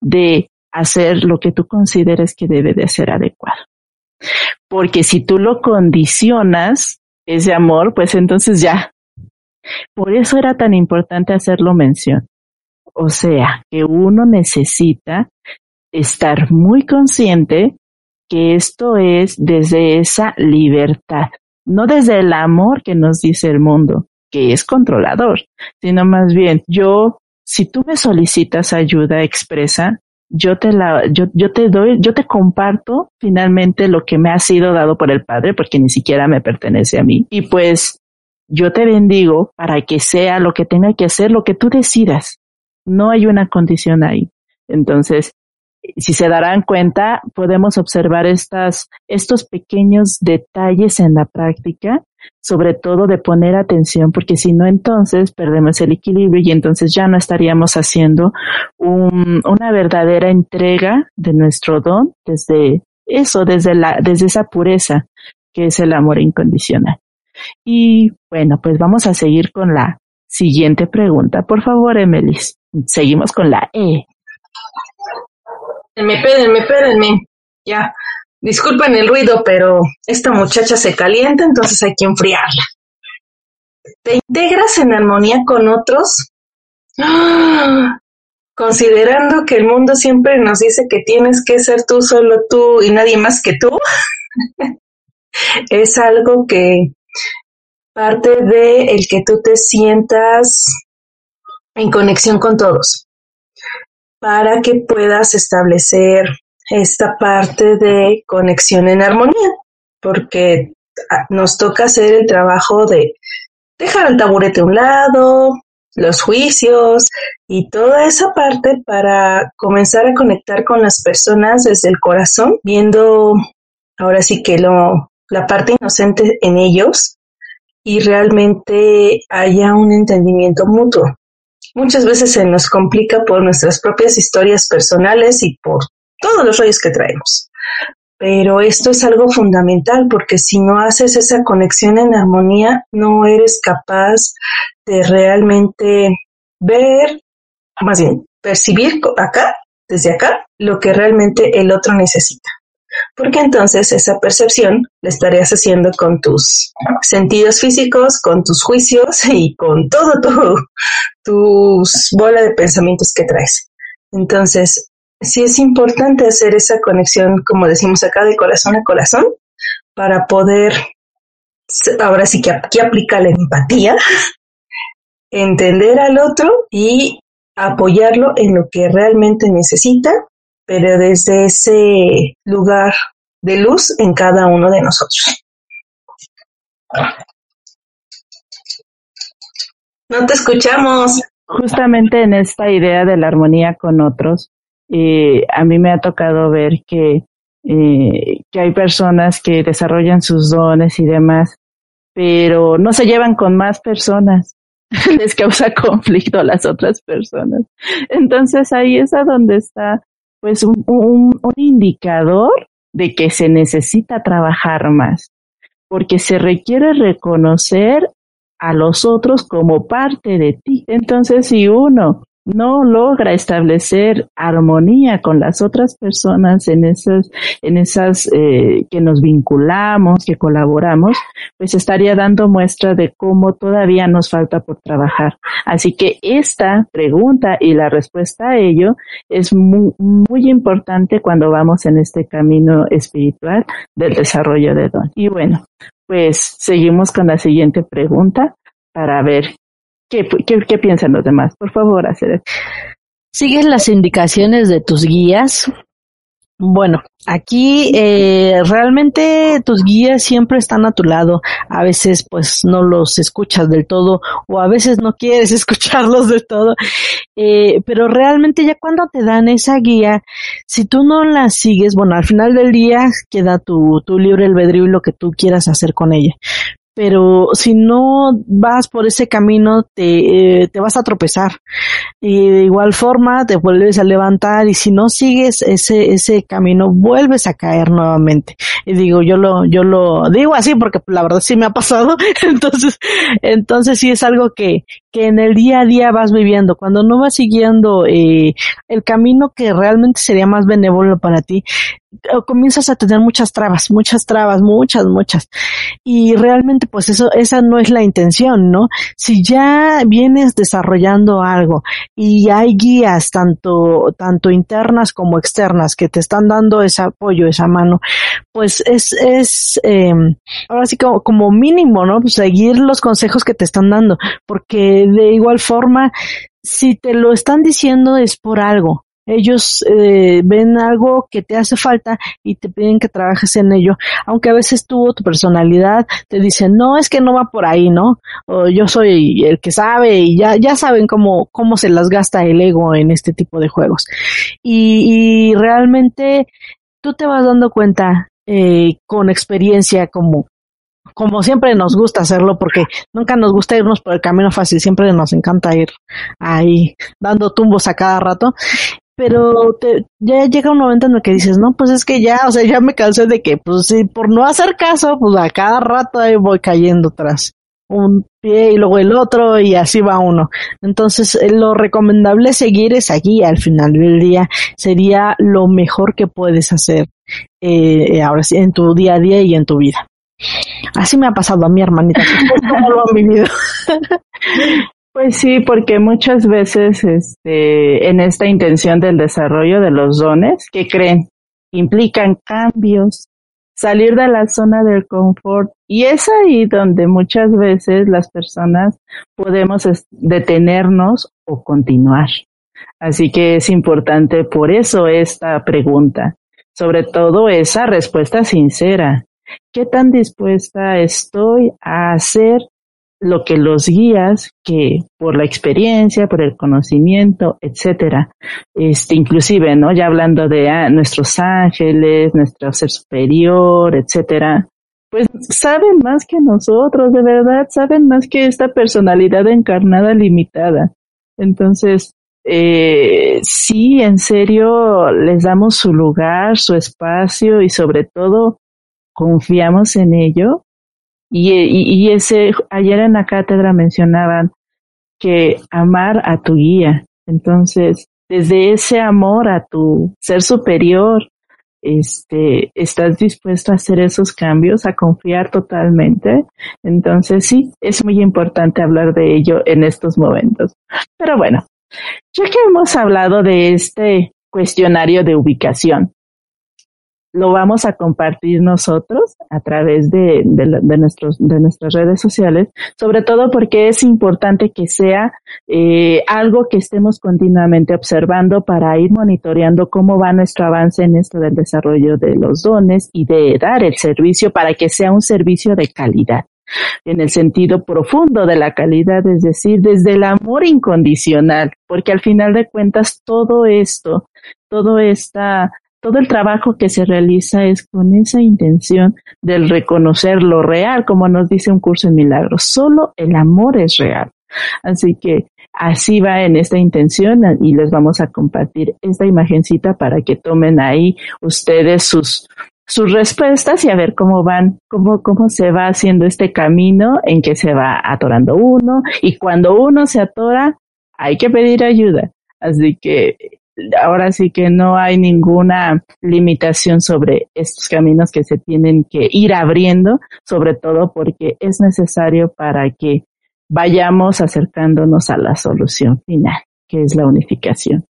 de hacer lo que tú consideres que debe de ser adecuado. Porque si tú lo condicionas, ese amor, pues entonces ya. Por eso era tan importante hacerlo mención. O sea, que uno necesita estar muy consciente que esto es desde esa libertad, no desde el amor que nos dice el mundo, que es controlador, sino más bien yo, si tú me solicitas ayuda expresa, yo te la, yo, te doy, yo te comparto finalmente lo que me ha sido dado por el Padre, porque ni siquiera me pertenece a mí. Y pues yo te bendigo para que sea lo que tenga que hacer, lo que tú decidas. No hay una condición ahí. Entonces, si se darán cuenta, podemos observar estas, estos pequeños detalles en la práctica, sobre todo de poner atención, porque si no, entonces perdemos el equilibrio y entonces ya no estaríamos haciendo un, una verdadera entrega de nuestro don desde eso, desde la, desde esa pureza que es el amor incondicional. Y bueno, pues vamos a seguir con la siguiente pregunta. Por favor, Emelis. Seguimos con la E. Espérenme, espérenme, espérenme. Ya. Disculpen el ruido, pero esta muchacha se calienta, entonces hay que enfriarla. ¿Te integras en armonía con otros? Considerando que el mundo siempre nos dice que tienes que ser tú, solo tú y nadie más que tú, es algo que parte de el que tú te sientas en conexión con todos para que puedas establecer esta parte de conexión en armonía, porque ah, nos toca hacer el trabajo de dejar el taburete a un lado, los juicios y toda esa parte para comenzar a conectar con las personas desde el corazón, viendo ahora sí que lo, la parte inocente en ellos y realmente haya un entendimiento mutuo muchas veces se nos complica por nuestras propias historias personales y por todos los rollos que traemos. Pero esto es algo fundamental porque si no haces esa conexión en armonía, no eres capaz de realmente ver, más bien, percibir acá, desde acá, lo que realmente el otro necesita porque entonces esa percepción la estarías haciendo con tus sentidos físicos, con tus juicios y con todo tu, tus bola de pensamientos que traes. Entonces, sí es importante hacer esa conexión, como decimos acá, de corazón a corazón, para poder, ahora sí que aquí aplica la empatía, entender al otro y apoyarlo en lo que realmente necesita pero desde ese lugar de luz en cada uno de nosotros. No te escuchamos. Justamente en esta idea de la armonía con otros, eh, a mí me ha tocado ver que, eh, que hay personas que desarrollan sus dones y demás, pero no se llevan con más personas. Les causa conflicto a las otras personas. Entonces ahí es a donde está pues un, indicador de que se necesita trabajar más, porque se requiere reconocer a los otros como parte de ti. Entonces, si uno no logra establecer armonía con las otras personas en esas, en esas eh, que nos vinculamos, que colaboramos, pues estaría dando muestra de cómo todavía nos falta por trabajar. Así que esta pregunta y la respuesta a ello es muy, muy importante cuando vamos en este camino espiritual del desarrollo de don. Y bueno, pues seguimos con la siguiente pregunta para ver qué, piensan los demás. Por favor, hacer ¿Sigues las indicaciones de tus guías? Bueno, aquí eh, realmente tus guías siempre están a tu lado. A veces pues no los escuchas del todo o a veces no quieres escucharlos del todo. Eh, pero realmente ya cuando te dan esa guía, si tú no la sigues, bueno, al final del día queda tu, tu libre albedrío y lo que tú quieras hacer con ella pero si no vas por ese camino te, eh, te vas a tropezar. Y de igual forma te vuelves a levantar y si no sigues ese ese camino vuelves a caer nuevamente. Y digo yo lo yo lo digo así porque la verdad sí me ha pasado. Entonces entonces sí es algo que que en el día a día vas viviendo. Cuando no vas siguiendo eh, el camino que realmente sería más benévolo para ti comienzas a tener muchas trabas, muchas trabas, muchas, muchas. Y realmente pues eso, esa no es la intención, ¿no? Si ya vienes desarrollando algo y hay guías tanto, tanto internas como externas que te están dando ese apoyo, esa mano, pues es, es, eh, ahora sí como, como mínimo, ¿no? Pues seguir los consejos que te están dando, porque de igual forma, si te lo están diciendo es por algo ellos eh, ven algo que te hace falta y te piden que trabajes en ello, aunque a veces tú tu personalidad te dicen, no, es que no va por ahí, ¿no? O yo soy el que sabe y ya, ya saben cómo, cómo se las gasta el ego en este tipo de juegos. Y, y realmente tú te vas dando cuenta eh, con experiencia como como siempre nos gusta hacerlo porque nunca nos gusta irnos por el camino fácil, siempre nos encanta ir ahí dando tumbos a cada rato pero te, ya llega un momento en el que dices, no, pues es que ya, o sea, ya me cansé de que, pues sí, por no hacer caso, pues a cada rato voy cayendo tras un pie y luego el otro y así va uno. Entonces, eh, lo recomendable seguir esa guía al final del día sería lo mejor que puedes hacer eh, ahora sí en tu día a día y en tu vida. Así me ha pasado a mi hermanita, ¿cómo lo han vivido? Pues sí, porque muchas veces este, en esta intención del desarrollo de los dones, que creen? Implican cambios, salir de la zona del confort. Y es ahí donde muchas veces las personas podemos detenernos o continuar. Así que es importante por eso esta pregunta, sobre todo esa respuesta sincera. ¿Qué tan dispuesta estoy a hacer lo que los guías que por la experiencia, por el conocimiento, etcétera, este, inclusive, ¿no? Ya hablando de ah, nuestros ángeles, nuestro ser superior, etcétera, pues saben más que nosotros, de verdad, saben más que esta personalidad encarnada limitada. Entonces, eh, sí, en serio, les damos su lugar, su espacio y sobre todo confiamos en ello y, ese, ayer en la cátedra mencionaban que amar a tu guía. Entonces, desde ese amor a tu ser superior, este, estás dispuesto a hacer esos cambios, a confiar totalmente. Entonces, sí, es muy importante hablar de ello en estos momentos. Pero bueno, ya que hemos hablado de este cuestionario de ubicación, lo vamos a compartir nosotros a través de, de, nuestros, de nuestras redes sociales, sobre todo porque es importante que sea eh, algo que estemos continuamente observando para ir monitoreando cómo va nuestro avance en esto del desarrollo de los dones y de dar el servicio para que sea un servicio de calidad. en el sentido profundo de la calidad, es decir, desde el amor incondicional, porque al final de cuentas todo esto, todo esta todo el trabajo que se realiza es con esa intención del reconocer lo real, como nos dice un curso en milagros. Solo el amor es real. Así que así va en esta intención y les vamos a compartir esta imagencita para que tomen ahí ustedes sus sus respuestas y a ver cómo van, cómo, cómo se va haciendo este camino en que se va atorando uno y cuando uno se atora hay que pedir ayuda. Así que ahora sí que no hay ninguna limitación sobre estos caminos que se tienen que ir abriendo, sobre todo porque es necesario para que vayamos acercándonos a la solución final, que es la unificación.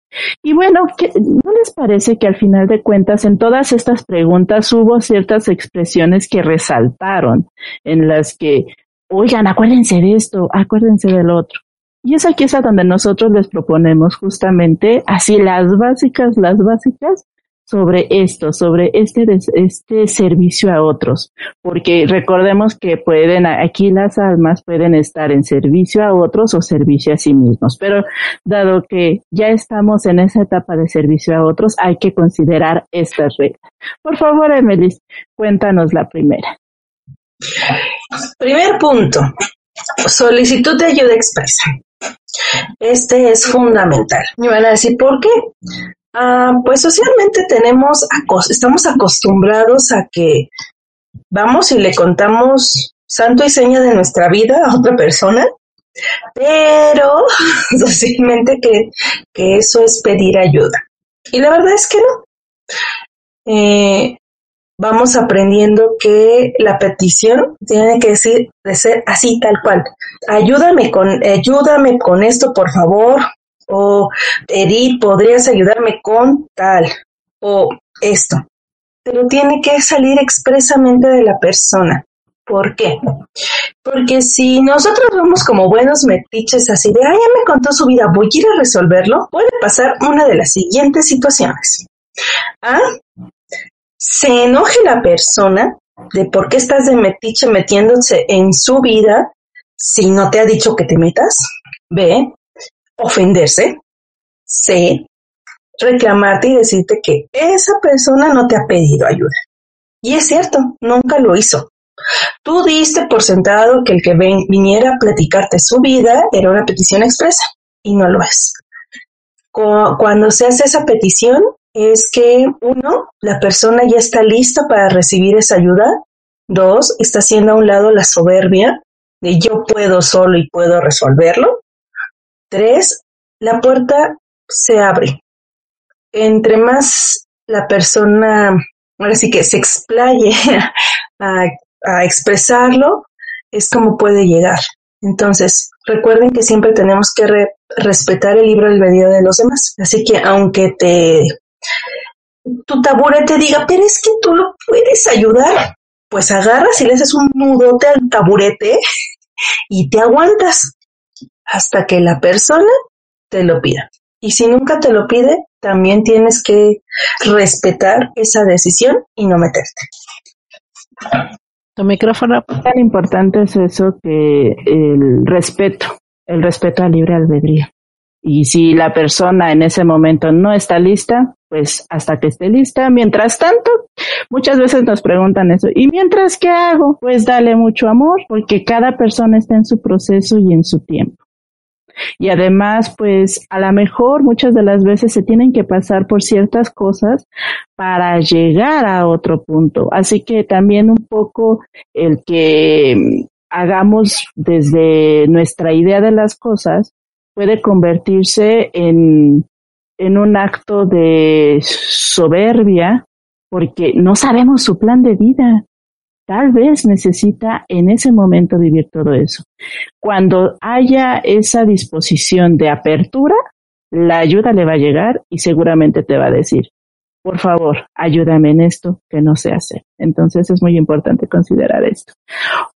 Y bueno, ¿no les parece que al final de cuentas en todas estas preguntas hubo ciertas expresiones que resaltaron en las que, oigan, acuérdense de esto, acuérdense del otro? Y es aquí es donde nosotros les proponemos justamente así las básicas, las básicas sobre esto, sobre este, este servicio a otros, porque recordemos que pueden, aquí las almas pueden estar en servicio a otros o servicio a sí mismos, pero dado que ya estamos en esa etapa de servicio a otros, hay que considerar estas reglas. Por favor, Emily, cuéntanos la primera. Primer punto, solicitud de ayuda expresa. Este es fundamental. Me van a decir, ¿por qué? Ah, pues socialmente tenemos, estamos acostumbrados a que vamos y le contamos santo y seña de nuestra vida a otra persona, pero socialmente que, que eso es pedir ayuda. Y la verdad es que no. Eh, vamos aprendiendo que la petición tiene que decir de ser así tal cual. Ayúdame con, ayúdame con esto, por favor o Edith, ¿podrías ayudarme con tal? O esto. Pero tiene que salir expresamente de la persona. ¿Por qué? Porque si nosotros vamos como buenos metiches así de, ah, ya me contó su vida, voy a ir a resolverlo, puede pasar una de las siguientes situaciones. A, se enoje la persona de por qué estás de metiche metiéndose en su vida si no te ha dicho que te metas. B, ofenderse. C, reclamarte y decirte que esa persona no te ha pedido ayuda. Y es cierto, nunca lo hizo. Tú diste por sentado que el que viniera a platicarte su vida era una petición expresa y no lo es. Cuando se hace esa petición es que uno, la persona ya está lista para recibir esa ayuda. Dos, está haciendo a un lado la soberbia de yo puedo solo y puedo resolverlo. Tres, la puerta se abre. Entre más la persona, ahora sí que se explaye a, expresarlo, es como puede llegar. Entonces, recuerden que siempre tenemos que respetar el libro albedrío de los demás. Así que aunque te tu taburete diga, pero es que tú lo puedes ayudar, pues agarras y le haces un nudote al taburete y te aguantas hasta que la persona te lo pida. Y si nunca te lo pide, también tienes que respetar esa decisión y no meterte. Tu micrófono. Tan importante es eso que el respeto, el respeto al libre albedrío. Y si la persona en ese momento no está lista, pues hasta que esté lista. Mientras tanto, muchas veces nos preguntan eso. ¿Y mientras qué hago? Pues dale mucho amor, porque cada persona está en su proceso y en su tiempo. Y además, pues a lo mejor muchas de las veces se tienen que pasar por ciertas cosas para llegar a otro punto. Así que también un poco el que hagamos desde nuestra idea de las cosas puede convertirse en, en un acto de soberbia porque no sabemos su plan de vida. Tal vez necesita en ese momento vivir todo eso. Cuando haya esa disposición de apertura, la ayuda le va a llegar y seguramente te va a decir, por favor, ayúdame en esto que no sé hacer. Entonces es muy importante considerar esto.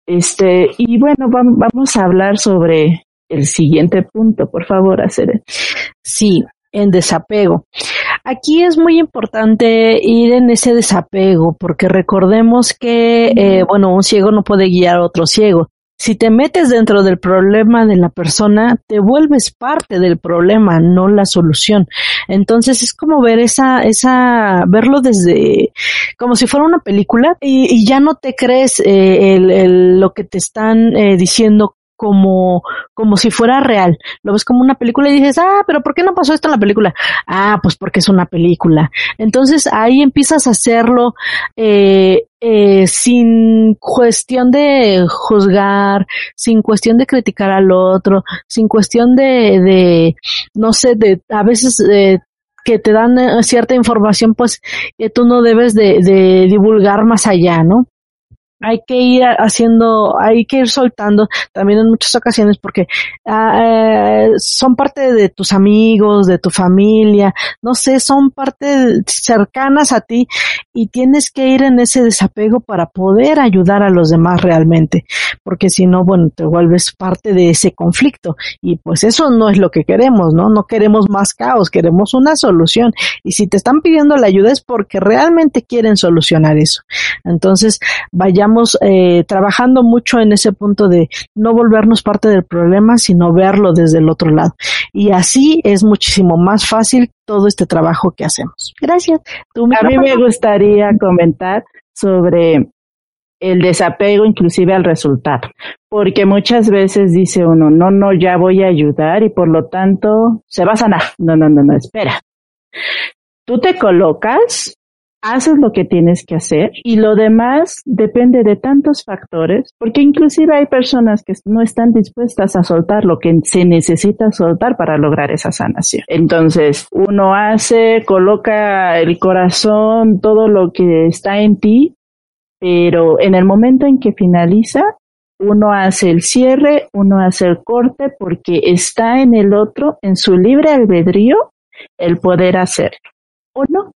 Este, y bueno, vamos a hablar sobre el siguiente punto, por favor, hacer. Sí, en desapego. Aquí es muy importante ir en ese desapego, porque recordemos que, eh, bueno, un ciego no puede guiar a otro ciego. Si te metes dentro del problema de la persona, te vuelves parte del problema, no la solución. Entonces es como ver esa, esa, verlo desde, como si fuera una película y, ya no te crees eh, el, lo que te están eh, diciendo como, como si fuera real. Lo ves como una película y dices, ah, pero ¿por qué no pasó esto en la película? Ah, pues porque es una película. Entonces ahí empiezas a hacerlo eh, eh, sin cuestión de juzgar, sin cuestión de criticar al otro, sin cuestión de, de no sé, de a veces eh, que te dan eh, cierta información, pues que tú no debes de, de divulgar más allá, ¿no? Hay que ir haciendo, hay que ir soltando también en muchas ocasiones porque ah, eh, son parte de tus amigos, de tu familia, no sé, son parte cercanas a ti y tienes que ir en ese desapego para poder ayudar a los demás realmente, porque si no, bueno, te vuelves parte de ese conflicto y pues eso no es lo que queremos, ¿no? No queremos más caos, queremos una solución y si te están pidiendo la ayuda es porque realmente quieren solucionar eso. Entonces, vayamos eh, trabajando mucho en ese punto de no volvernos parte del problema, sino verlo desde el otro lado. Y así es muchísimo más fácil todo este trabajo que hacemos. Gracias. A mí me gustaría comentar sobre el desapego inclusive al resultado, porque muchas veces dice uno, no, no, ya voy a ayudar y por lo tanto se va a sanar. No, no, no, no, espera. Tú te colocas haces lo que tienes que hacer y lo demás depende de tantos factores, porque inclusive hay personas que no están dispuestas a soltar lo que se necesita soltar para lograr esa sanación. Entonces, uno hace, coloca el corazón, todo lo que está en ti, pero en el momento en que finaliza, uno hace el cierre, uno hace el corte porque está en el otro, en su libre albedrío, el poder hacerlo. ¿O no?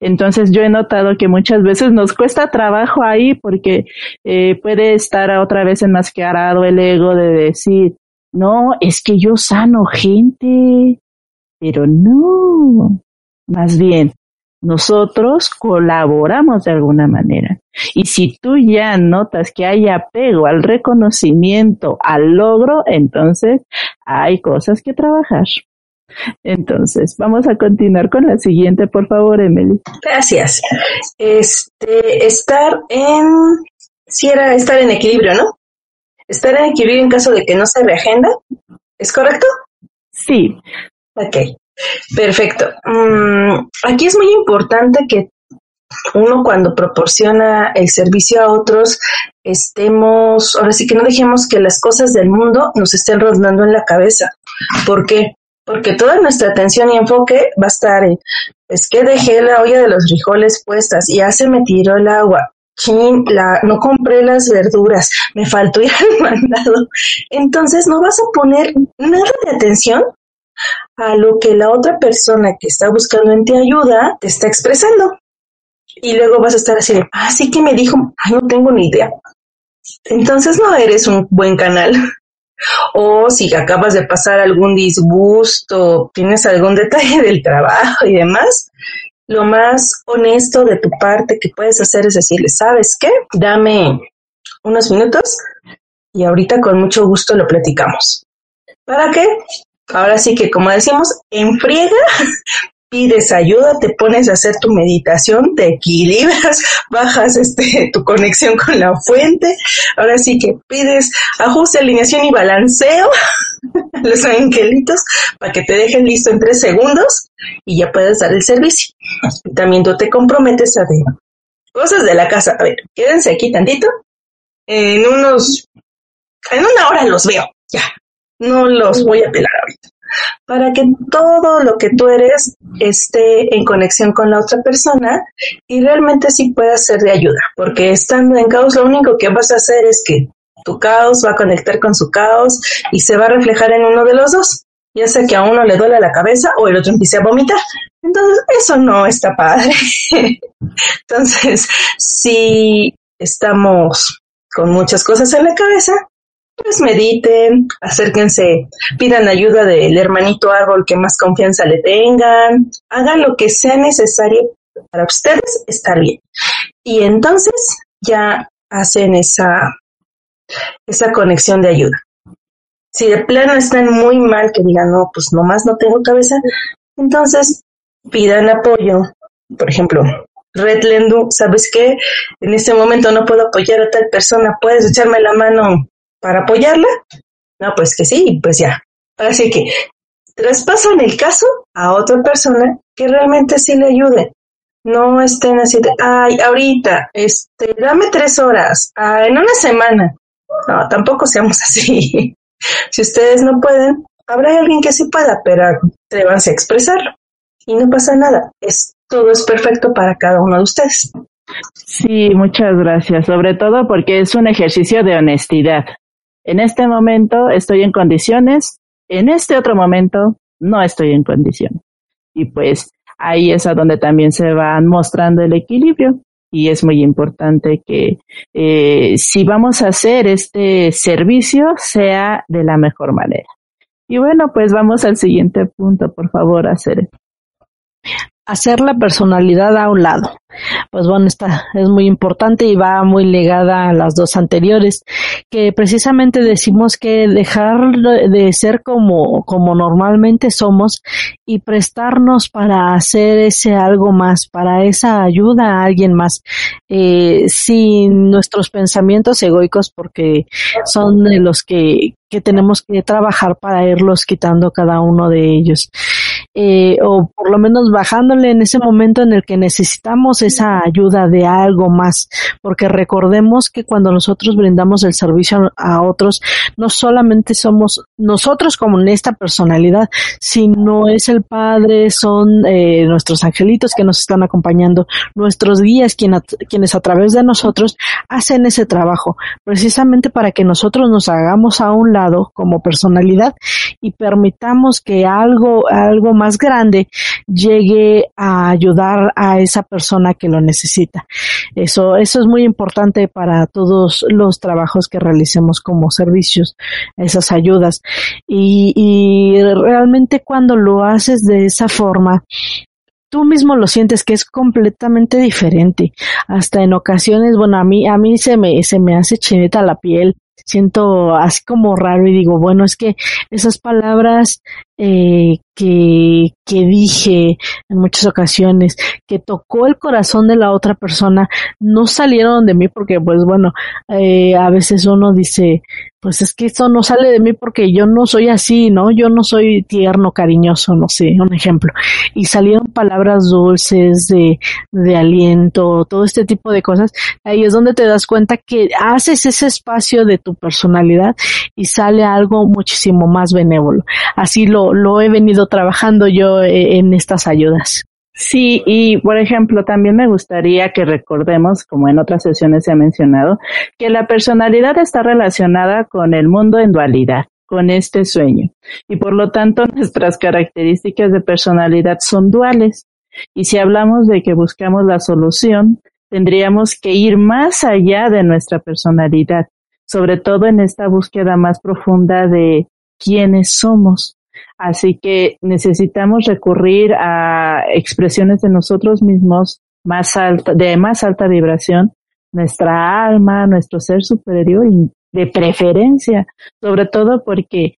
Entonces yo he notado que muchas veces nos cuesta trabajo ahí porque eh, puede estar otra vez enmascarado el ego de decir, no, es que yo sano gente, pero no, más bien, nosotros colaboramos de alguna manera. Y si tú ya notas que hay apego al reconocimiento, al logro, entonces hay cosas que trabajar. Entonces, vamos a continuar con la siguiente, por favor, Emily. Gracias. Este, estar en, si era estar en equilibrio, ¿no? Estar en equilibrio en caso de que no se reagenda, ¿es correcto? Sí. Ok, perfecto. Mm, aquí es muy importante que uno cuando proporciona el servicio a otros estemos, ahora sí que no dejemos que las cosas del mundo nos estén rondando en la cabeza. ¿Por qué? Porque toda nuestra atención y enfoque va a estar es que dejé la olla de los frijoles puestas, y ya se me tiró el agua, la, no compré las verduras, me faltó ir al mandado. Entonces no vas a poner nada de atención a lo que la otra persona que está buscando en ti ayuda te está expresando. Y luego vas a estar así, ah, sí que me dijo, ay, no tengo ni idea. Entonces no eres un buen canal o si acabas de pasar algún disgusto, tienes algún detalle del trabajo y demás, lo más honesto de tu parte que puedes hacer es decirle, ¿sabes qué? Dame unos minutos y ahorita con mucho gusto lo platicamos. ¿Para qué? Ahora sí que, como decimos, enfriega pides ayuda, te pones a hacer tu meditación, te equilibras, bajas este, tu conexión con la fuente, ahora sí que pides ajuste, alineación y balanceo los angelitos para que te dejen listo en tres segundos y ya puedes dar el servicio. también tú te comprometes a ver cosas de la casa. A ver, quédense aquí tantito. En unos, en una hora los veo, ya. No los voy a pelar ahorita para que todo lo que tú eres esté en conexión con la otra persona y realmente sí pueda ser de ayuda, porque estando en caos lo único que vas a hacer es que tu caos va a conectar con su caos y se va a reflejar en uno de los dos, ya sea que a uno le duele la cabeza o el otro empiece a vomitar. Entonces, eso no está padre. Entonces, si estamos con muchas cosas en la cabeza, pues mediten, acérquense, pidan ayuda del hermanito árbol que más confianza le tengan, hagan lo que sea necesario para ustedes estar bien. Y entonces ya hacen esa, esa conexión de ayuda. Si de plano están muy mal, que digan, no, pues nomás no tengo cabeza, entonces pidan apoyo. Por ejemplo, Red Lendu, ¿sabes qué? En este momento no puedo apoyar a tal persona, ¿puedes echarme la mano para apoyarla? No, pues que sí, pues ya. Así que traspasan el caso a otra persona que realmente sí le ayude. No estén así de, ay, ahorita, este, dame tres horas, ah, en una semana. No, tampoco seamos así. si ustedes no pueden, habrá alguien que sí pueda, pero atrévanse a expresarlo. Y no pasa nada. Es, todo es perfecto para cada uno de ustedes. Sí, muchas gracias. Sobre todo porque es un ejercicio de honestidad. En este momento estoy en condiciones, en este otro momento no estoy en condiciones. Y pues ahí es a donde también se va mostrando el equilibrio y es muy importante que eh, si vamos a hacer este servicio sea de la mejor manera. Y bueno, pues vamos al siguiente punto, por favor, hacer hacer la personalidad a un lado. Pues bueno, esta es muy importante y va muy ligada a las dos anteriores, que precisamente decimos que dejar de ser como, como normalmente somos y prestarnos para hacer ese algo más, para esa ayuda a alguien más, eh, sin nuestros pensamientos egoicos, porque son los que, que tenemos que trabajar para irlos quitando cada uno de ellos eh, o por lo menos bajándole en ese momento en el que necesitamos esa ayuda de algo más, porque recordemos que cuando nosotros brindamos el servicio a otros, no solamente somos nosotros como en esta personalidad, sino es el Padre, son eh, nuestros angelitos que nos están acompañando, nuestros guías quienes a través de nosotros hacen ese trabajo, precisamente para que nosotros nos hagamos a un lado como personalidad y permitamos que algo, algo más grande llegue a ayudar a esa persona que lo necesita. Eso, eso es muy importante para todos los trabajos que realicemos como servicios, esas ayudas. Y, y realmente cuando lo haces de esa forma, tú mismo lo sientes que es completamente diferente. Hasta en ocasiones, bueno, a mí, a mí se me, se me hace chineta la piel siento así como raro y digo, bueno, es que esas palabras eh, que, que dije en muchas ocasiones, que tocó el corazón de la otra persona, no salieron de mí porque, pues bueno, eh, a veces uno dice, pues es que esto no sale de mí porque yo no soy así, ¿no? Yo no soy tierno, cariñoso, no sé, un ejemplo. Y salieron palabras dulces de, de aliento, todo este tipo de cosas. Ahí es donde te das cuenta que haces ese espacio de tu personalidad y sale algo muchísimo más benévolo. Así lo, lo he venido trabajando yo eh, en estas ayudas. Sí, y por ejemplo, también me gustaría que recordemos, como en otras sesiones se ha mencionado, que la personalidad está relacionada con el mundo en dualidad, con este sueño. Y por lo tanto, nuestras características de personalidad son duales. Y si hablamos de que buscamos la solución, tendríamos que ir más allá de nuestra personalidad, sobre todo en esta búsqueda más profunda de quiénes somos. Así que necesitamos recurrir a expresiones de nosotros mismos más alta, de más alta vibración, nuestra alma, nuestro ser superior y de preferencia, sobre todo porque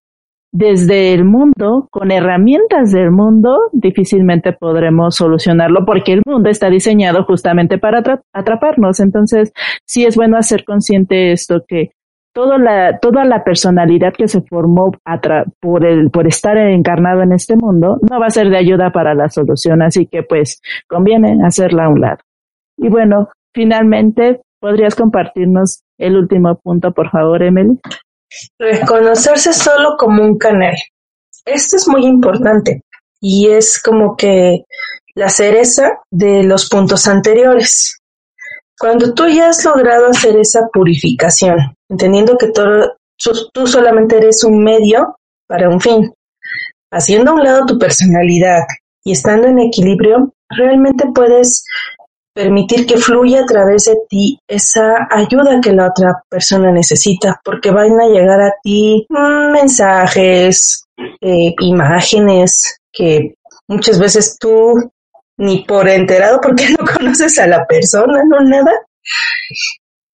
desde el mundo, con herramientas del mundo, difícilmente podremos solucionarlo porque el mundo está diseñado justamente para atraparnos. Entonces, sí es bueno hacer consciente esto que toda la, personalidad que se formó por, por estar encarnado en este mundo no va a ser de ayuda para la solución, así que pues conviene hacerla a un lado. Y bueno, finalmente, ¿podrías compartirnos el último punto, por favor, Emily? Reconocerse solo como un canal. Esto es muy importante y es como que la cereza de los puntos anteriores. Cuando tú ya has logrado hacer esa purificación, entendiendo que tú solamente eres un medio para un fin, haciendo a un lado tu personalidad y estando en equilibrio, realmente puedes permitir que fluya a través de ti esa ayuda que la otra persona necesita, porque van a llegar a ti mensajes, eh, imágenes que muchas veces tú ni por enterado porque no conoces a la persona, no nada,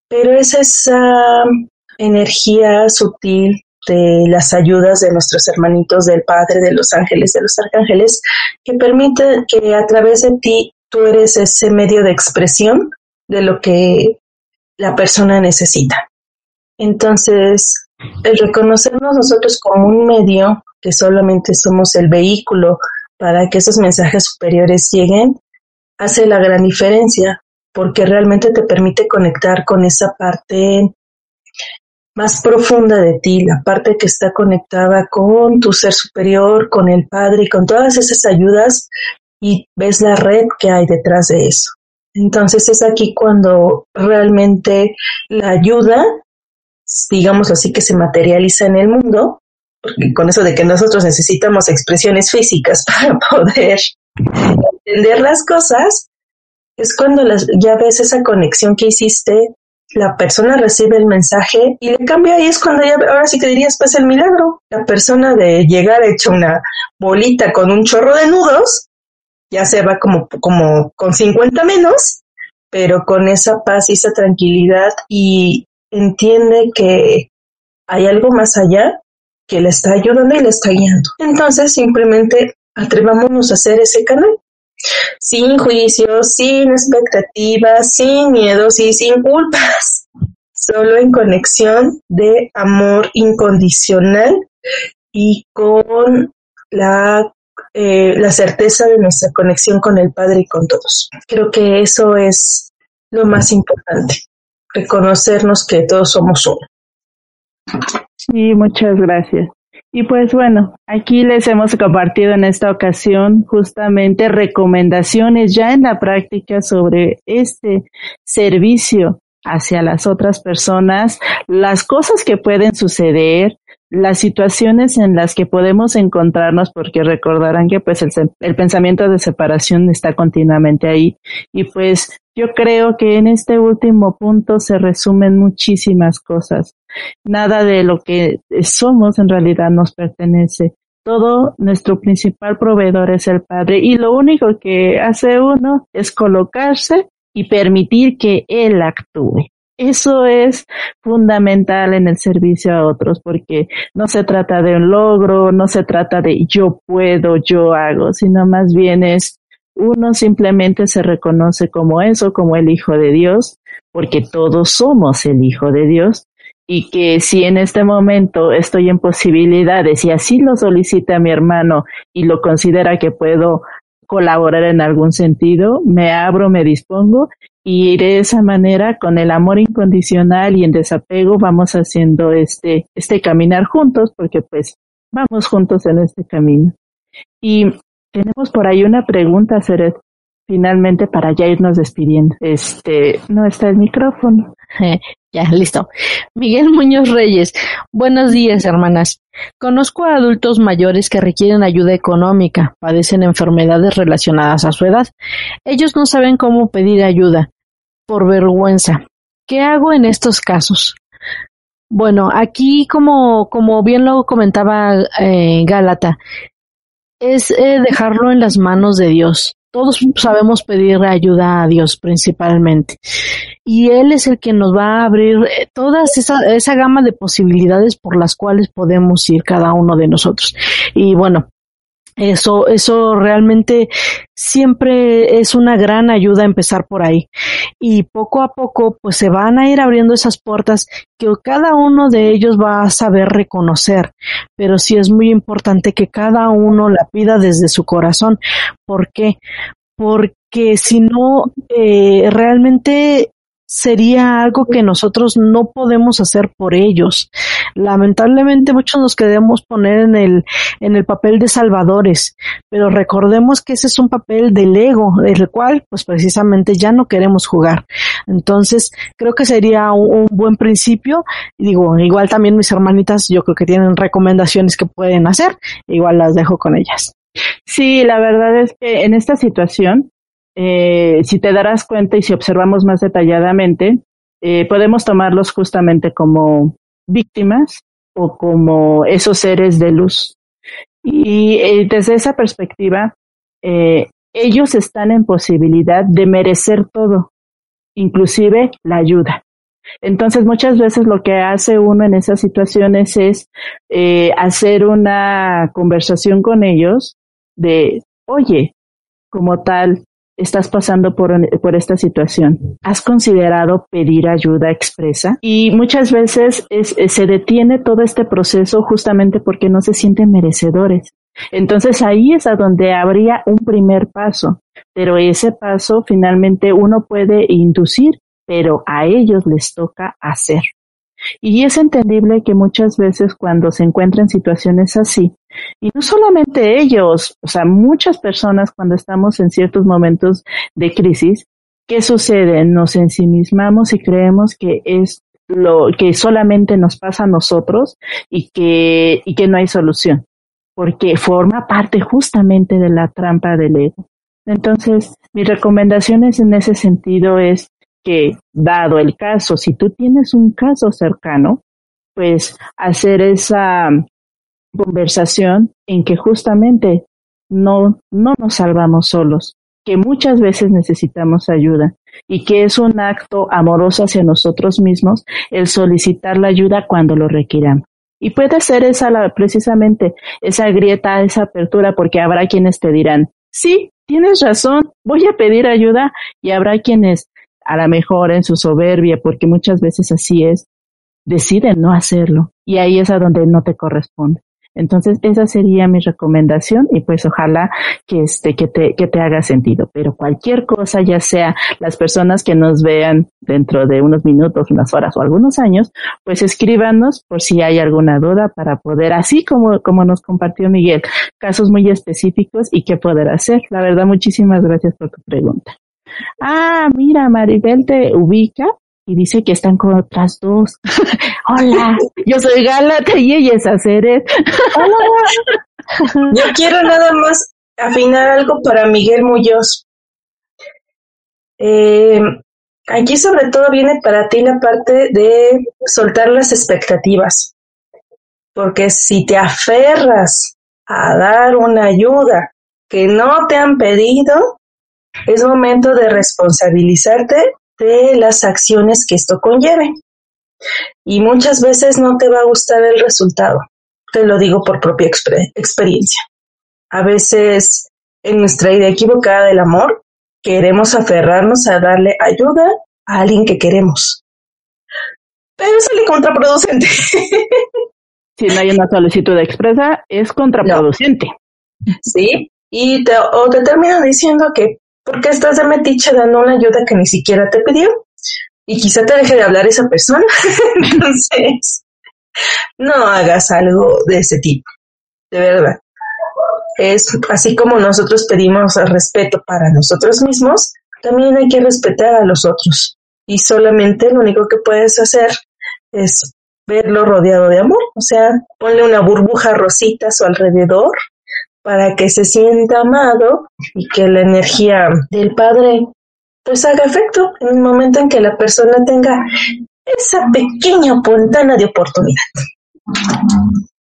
pero es esa energía sutil de las ayudas de nuestros hermanitos del Padre, de los ángeles, de los arcángeles, que permite que a través de ti tú eres ese medio de expresión de lo que la persona necesita. Entonces, el reconocernos nosotros como un medio, que solamente somos el vehículo para que esos mensajes superiores lleguen, hace la gran diferencia, porque realmente te permite conectar con esa parte más profunda de ti, la parte que está conectada con tu ser superior, con el Padre y con todas esas ayudas y ves la red que hay detrás de eso. Entonces es aquí cuando realmente la ayuda, digamos así, que se materializa en el mundo, con eso de que nosotros necesitamos expresiones físicas para poder entender las cosas, es cuando las, ya ves esa conexión que hiciste, la persona recibe el mensaje y le cambia y es cuando ya, ahora sí que dirías, pues el milagro. La persona de llegar hecho una bolita con un chorro de nudos, ya se va como, como con 50 menos, pero con esa paz y esa tranquilidad y entiende que hay algo más allá que le está ayudando y le está guiando. Entonces simplemente atrevámonos a hacer ese canal sin juicios, sin expectativas, sin miedos y sin culpas, solo en conexión de amor incondicional y con la, eh, la certeza de nuestra conexión con el Padre y con todos. Creo que eso es lo más importante, reconocernos que todos somos uno. Sí, muchas gracias. Y pues bueno, aquí les hemos compartido en esta ocasión justamente recomendaciones ya en la práctica sobre este servicio hacia las otras personas, las cosas que pueden suceder, las situaciones en las que podemos encontrarnos, porque recordarán que pues el, el, pensamiento de separación está continuamente ahí. Y pues yo creo que en este último punto se resumen muchísimas cosas. Nada de lo que somos en realidad nos pertenece. Todo nuestro principal proveedor es el Padre y lo único que hace uno es colocarse y permitir que Él actúe. Eso es fundamental en el servicio a otros porque no se trata de un logro, no se trata de yo puedo, yo hago, sino más bien es uno simplemente se reconoce como eso, como el Hijo de Dios, porque todos somos el Hijo de Dios y que si en este momento estoy en posibilidades y así lo solicita mi hermano y lo considera que puedo colaborar en algún sentido, me abro, me dispongo y de esa manera con el amor incondicional y en desapego vamos haciendo este, este caminar juntos porque pues vamos juntos en este camino. Y tenemos por ahí una pregunta, Ceret, finalmente para ya irnos despidiendo. Este, no está el micrófono. Ya, listo. Miguel Muñoz Reyes. Buenos días, hermanas. Conozco a adultos mayores que requieren ayuda económica, padecen enfermedades relacionadas a su edad. Ellos no saben cómo pedir ayuda, por vergüenza. ¿Qué hago en estos casos? Bueno, aquí como, como bien lo comentaba eh, Gálata, es eh, dejarlo en las manos de Dios. Todos sabemos pedir ayuda a Dios principalmente. Y Él es el que nos va a abrir eh, toda esa, esa gama de posibilidades por las cuales podemos ir cada uno de nosotros. Y bueno, eso, eso realmente siempre es una gran ayuda empezar por ahí. Y poco a poco, pues se van a ir abriendo esas puertas que cada uno de ellos va a saber reconocer. Pero sí es muy importante que cada uno la pida desde su corazón. ¿Por qué? Porque si no, eh, realmente sería algo que nosotros no podemos hacer por ellos. Lamentablemente muchos nos queremos poner en el, en el papel de salvadores, pero recordemos que ese es un papel del ego, del cual pues precisamente ya no queremos jugar. Entonces creo que sería un, buen principio. Digo, igual también mis hermanitas yo creo que tienen recomendaciones que pueden hacer, igual las dejo con ellas. Sí, la verdad es que en esta situación eh, si te darás cuenta y si observamos más detalladamente, eh, podemos tomarlos justamente como víctimas o como esos seres de luz. Y eh, desde esa perspectiva, ellos están en posibilidad de merecer todo, inclusive la ayuda. Entonces, muchas veces lo que hace uno en esas situaciones es hacer una conversación con ellos de, oye, como tal, estás pasando por, por esta situación. ¿Has considerado pedir ayuda expresa? Y muchas veces se detiene todo este proceso justamente porque no se sienten merecedores. Entonces ahí es a donde habría un primer paso, pero ese paso finalmente uno puede inducir, pero a ellos les toca hacer. Y es entendible que muchas veces cuando se encuentran situaciones así, y no solamente ellos, o sea, muchas personas cuando estamos en ciertos momentos de crisis, ¿qué sucede? Nos ensimismamos y creemos que es lo que solamente nos pasa a nosotros y que, y que no hay solución, porque forma parte justamente de la trampa del ego. Entonces, mis recomendaciones en ese sentido es que, dado el caso, si tú tienes un caso cercano, pues hacer esa conversación en que justamente no, no nos salvamos solos, que muchas veces necesitamos ayuda y que es un acto amoroso hacia nosotros mismos el solicitar la ayuda cuando lo requieran. Y puede ser esa la, precisamente esa grieta, esa apertura, porque habrá quienes te dirán, sí, tienes razón, voy a pedir ayuda y habrá quienes a lo mejor en su soberbia, porque muchas veces así es, deciden no hacerlo y ahí es a donde no te corresponde. Entonces, esa sería mi recomendación y pues ojalá que este, que te, que te haga sentido. Pero cualquier cosa, ya sea las personas que nos vean dentro de unos minutos, unas horas o algunos años, pues escríbanos por si hay alguna duda para poder, así como, como nos compartió Miguel, casos muy específicos y qué poder hacer. La verdad, muchísimas gracias por tu pregunta. Ah, mira, Maribel te ubica y dice que están con otras dos. Hola, yo soy Galata y ella es Aceret. Yo quiero nada más afinar algo para Miguel Muñoz. Eh, aquí sobre todo viene para ti la parte de soltar las expectativas, porque si te aferras a dar una ayuda que no te han pedido, es momento de responsabilizarte de las acciones que esto conlleve. Y muchas veces no te va a gustar el resultado. Te lo digo por propia experiencia. A veces, en nuestra idea equivocada del amor, queremos aferrarnos a darle ayuda a alguien que queremos. Pero sale contraproducente. Si no hay una solicitud expresa, es contraproducente. Sí, y te, o te terminan diciendo que porque estás de metiche dando una ayuda que ni siquiera te pidió y quizá te deje de hablar esa persona. Entonces, no hagas algo de ese tipo, de verdad. Es así como nosotros pedimos respeto para nosotros mismos, también hay que respetar a los otros. Y solamente lo único que puedes hacer es verlo rodeado de amor, o sea, ponle una burbuja rosita a su alrededor para que se sienta amado y que la energía del Padre pues haga efecto en el momento en que la persona tenga esa pequeña ventana de oportunidad.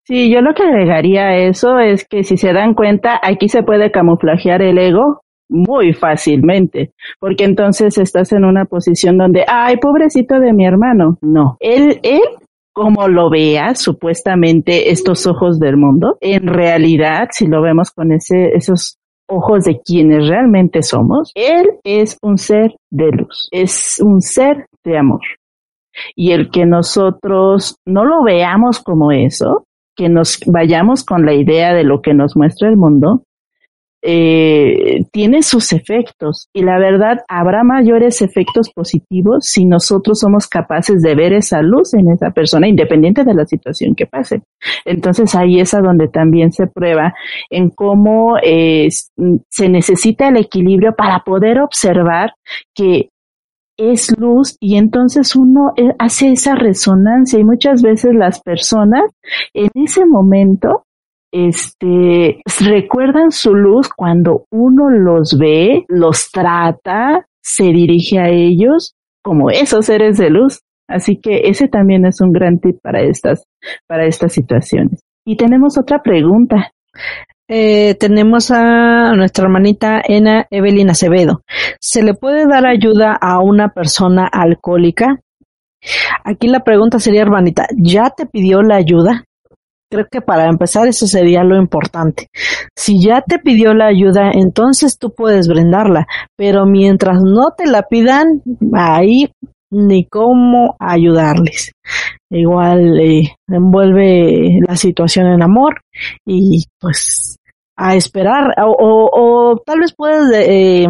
Sí, yo lo que agregaría a eso es que si se dan cuenta, aquí se puede camuflajear el ego muy fácilmente, porque entonces estás en una posición donde, ay, pobrecito de mi hermano. No, él, él como lo vea supuestamente estos ojos del mundo, en realidad, si lo vemos con ese, esos ojos de quienes realmente somos, Él es un ser de luz, es un ser de amor. Y el que nosotros no lo veamos como eso, que nos vayamos con la idea de lo que nos muestra el mundo, eh, tiene sus efectos y la verdad habrá mayores efectos positivos si nosotros somos capaces de ver esa luz en esa persona independiente de la situación que pase. Entonces ahí es a donde también se prueba en cómo eh, se necesita el equilibrio para poder observar que es luz y entonces uno eh, hace esa resonancia y muchas veces las personas en ese momento este, recuerdan su luz cuando uno los ve, los trata, se dirige a ellos como esos seres de luz. Así que ese también es un gran tip para estas, para estas situaciones. Y tenemos otra pregunta. Eh, tenemos a nuestra hermanita Ena Evelyn Acevedo. ¿Se le puede dar ayuda a una persona alcohólica? Aquí la pregunta sería, hermanita, ¿ya te pidió la ayuda? Creo que para empezar eso sería lo importante. Si ya te pidió la ayuda, entonces tú puedes brindarla, pero mientras no te la pidan, ahí ni cómo ayudarles. Igual eh, envuelve la situación en amor y pues a esperar o, tal vez puedes eh,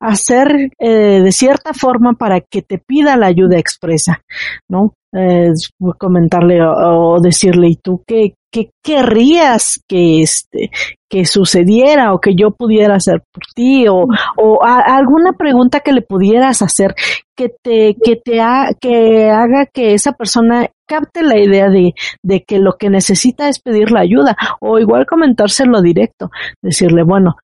hacer eh, de cierta forma para que te pida la ayuda expresa, ¿no? Eh, comentarle o, decirle, ¿y tú qué, qué querrías que este, que sucediera o que yo pudiera hacer por ti o, o alguna pregunta que le pudieras hacer que te, que te que haga que esa persona capte la idea de, de que lo que necesita es pedir la ayuda o igual comentárselo directo, decirle, bueno,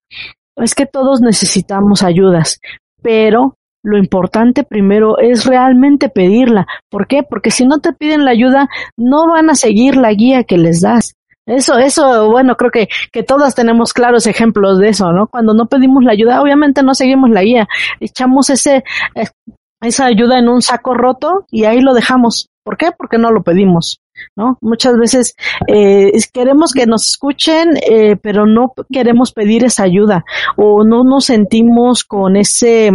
es que todos necesitamos ayudas, pero lo importante primero es realmente pedirla. ¿Por qué? Porque si no te piden la ayuda, no van a seguir la guía que les das. Eso, eso, bueno, creo que, que todas tenemos claros ejemplos de eso, ¿no? Cuando no pedimos la ayuda, obviamente no seguimos la guía. Echamos ese, eh, esa ayuda en un saco roto y ahí lo dejamos. ¿Por qué? Porque no lo pedimos. ¿No? Muchas veces eh, queremos que nos escuchen, eh, pero no queremos pedir esa ayuda o no nos sentimos con ese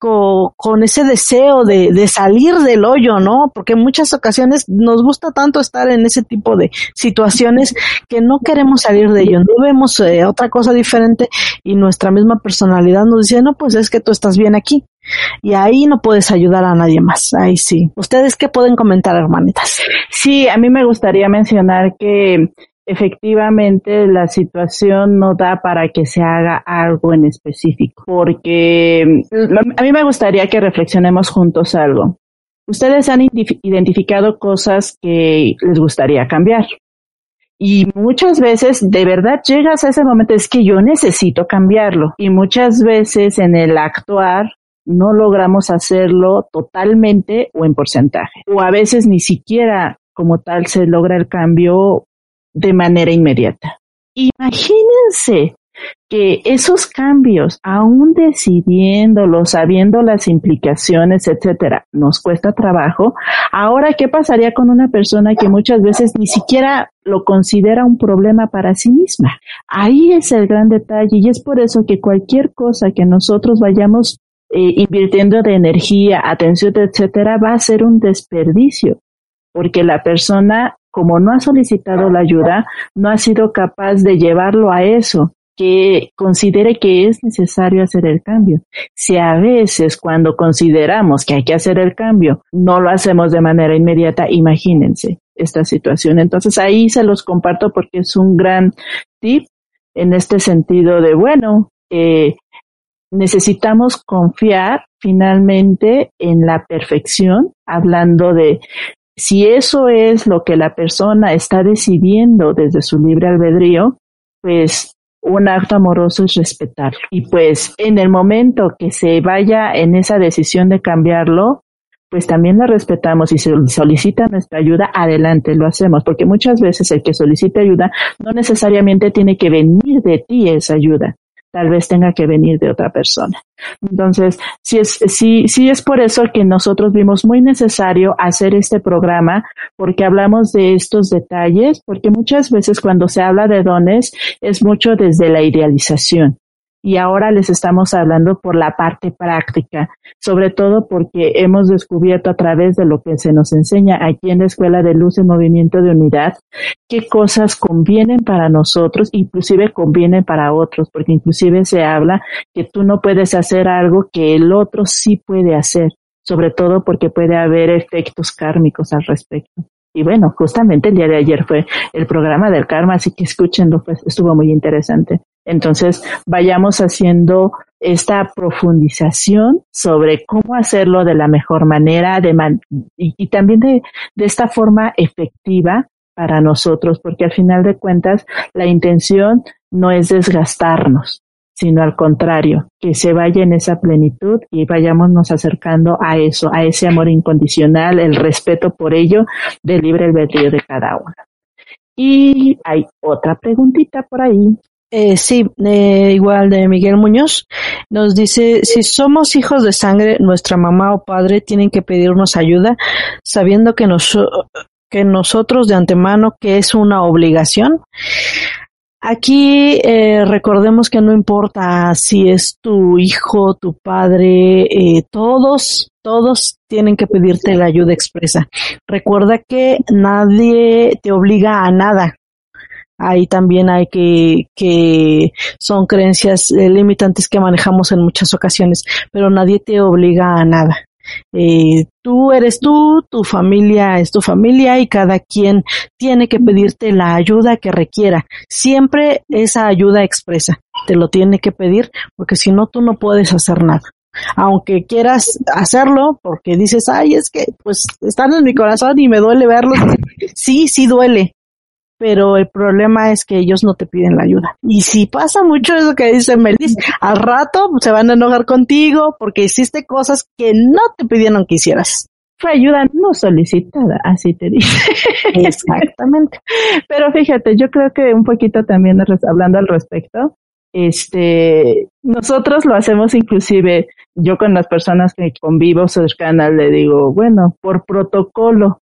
con, ese deseo de, de, salir del hoyo, ¿no? Porque en muchas ocasiones nos gusta tanto estar en ese tipo de situaciones que no queremos salir de ello, no vemos eh, otra cosa diferente y nuestra misma personalidad nos dice, no, pues es que tú estás bien aquí. Y ahí no puedes ayudar a nadie más. Ahí sí. ¿Ustedes qué pueden comentar, hermanitas? Sí, a mí me gustaría mencionar que efectivamente la situación no da para que se haga algo en específico, porque a mí me gustaría que reflexionemos juntos algo. Ustedes han identificado cosas que les gustaría cambiar. Y muchas veces de verdad llegas a ese momento, es que yo necesito cambiarlo. Y muchas veces en el actuar no logramos hacerlo totalmente o en porcentaje. O a veces ni siquiera como tal se logra el cambio de manera inmediata. Imagínense que esos cambios, aún decidiéndolos, sabiendo las implicaciones, etcétera, nos cuesta trabajo. Ahora, ¿qué pasaría con una persona que muchas veces ni siquiera lo considera un problema para sí misma? Ahí es el gran detalle y es por eso que cualquier cosa que nosotros vayamos eh, invirtiendo de energía, atención, etcétera, va a ser un desperdicio porque la persona, como no ha solicitado la ayuda, no ha sido capaz de llevarlo a eso que considere que es necesario hacer el cambio. Si a veces cuando consideramos que hay que hacer el cambio no lo hacemos de manera inmediata, imagínense esta situación. Entonces ahí se los comparto porque es un gran tip en este sentido de, bueno, eh, necesitamos confiar finalmente en la perfección, hablando de si eso es lo que la persona está decidiendo desde su libre albedrío, pues un acto amoroso es respetarlo. Y pues en el momento que se vaya en esa decisión de cambiarlo, pues también la respetamos y si solicita nuestra ayuda, adelante, lo hacemos, porque muchas veces el que solicita ayuda no necesariamente tiene que venir de ti esa ayuda, tal vez tenga que venir de otra persona. Entonces, sí es, sí, sí es por eso que nosotros vimos muy necesario hacer este programa, porque hablamos de estos detalles, porque muchas veces cuando se habla de dones es mucho desde la idealización y ahora les estamos hablando por la parte práctica, sobre todo porque hemos descubierto a través de lo que se nos enseña aquí en la Escuela de Luz y Movimiento de Unidad, qué cosas convienen para nosotros, inclusive convienen para otros, porque inclusive se habla que tú no puedes hacer algo que el otro sí puede hacer, sobre todo porque puede haber efectos kármicos al respecto. Y bueno, justamente el día de ayer fue el programa del karma, así que escúchenlo, pues estuvo muy interesante. Entonces, vayamos haciendo esta profundización sobre cómo hacerlo de la mejor manera de y, también de esta forma efectiva para nosotros, porque al final de cuentas la intención no es desgastarnos, sino al contrario, que se vaya en esa plenitud y vayámonos acercando a eso, a ese amor incondicional, el respeto por ello del libre albedrío de cada uno. Y hay otra preguntita por ahí. Eh, sí, eh, igual de Miguel Muñoz, nos dice, si somos hijos de sangre, nuestra mamá o padre tienen que pedirnos ayuda, sabiendo que, nos, que nosotros de antemano que es una obligación. Aquí eh, recordemos que no importa si es tu hijo, tu padre, eh, todos, todos tienen que pedirte la ayuda expresa. Recuerda que nadie te obliga a nada. Ahí también hay que, que son creencias eh, limitantes que manejamos en muchas ocasiones, pero nadie te obliga a nada. Eh, tú eres tú, tu familia es tu familia y cada quien tiene que pedirte la ayuda que requiera. Siempre esa ayuda expresa. Te lo tiene que pedir porque si no tú no puedes hacer nada. Aunque quieras hacerlo porque dices, ay, es que pues están en mi corazón y me duele verlos. Sí, sí duele, pero el problema es que ellos no te piden la ayuda. Y si pasa mucho eso que dice Melis, al rato se van a enojar contigo porque hiciste cosas que no te pidieron que hicieras. Fue ayuda no solicitada, así te dice. Exactamente. Pero fíjate, yo creo que un poquito también hablando al respecto, este, nosotros lo hacemos inclusive, yo con las personas que convivo cercanas le digo, bueno, por protocolo,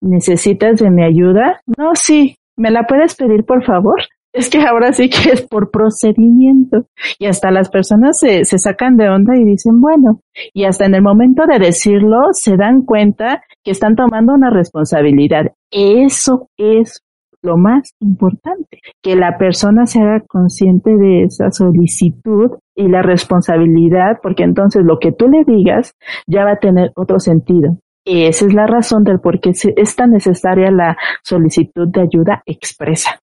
¿necesitas de mi ayuda? No, sí, ¿Me la puedes pedir, por favor? Es que ahora sí que es por procedimiento. Y hasta las personas se, se sacan de onda y dicen, bueno, y hasta en el momento de decirlo se dan cuenta que están tomando una responsabilidad. Eso es lo más importante, que la persona se haga consciente de esa solicitud y la responsabilidad, porque entonces lo que tú le digas ya va a tener otro sentido. Esa es la razón del por qué es tan necesaria la solicitud de ayuda expresa.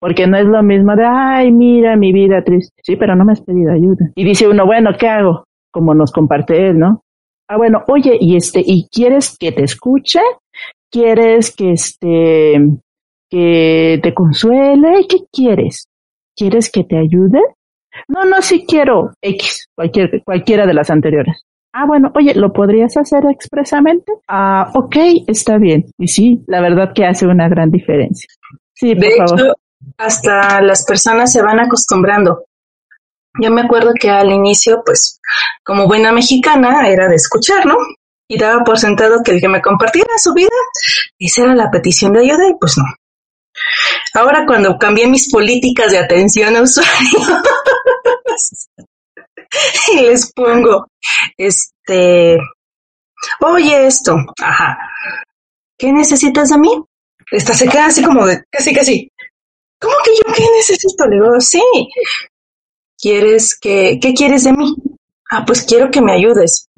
Porque no es lo mismo de, ay, mira mi vida triste. Sí, pero no me has pedido ayuda. Y dice uno, bueno, ¿qué hago? Como nos comparte él, ¿no? Ah, bueno, oye, y este, ¿y quieres que te escuche? ¿Quieres que este, que te consuele? ¿Qué quieres? ¿Quieres que te ayude? No, no, sí quiero X, cualquier, cualquiera de las anteriores. Ah, bueno, oye, ¿lo podrías hacer expresamente? Ah, ok, está bien. Y sí, la verdad que hace una gran diferencia. Sí, de hecho, hasta las personas se van acostumbrando. Yo me acuerdo que al inicio, pues, como buena mexicana, era de escuchar, ¿no? Y daba por sentado que el que me compartiera su vida, esa era la petición de ayuda y pues no. Ahora cuando cambié mis políticas de atención a usuarios, y les pongo, este, oye esto, ajá, ¿qué necesitas de mí? Esta se queda así como de, casi, casi, ¿cómo que yo qué necesito? Le digo, sí, ¿quieres que, qué quieres de mí? Ah, pues quiero que me ayudes.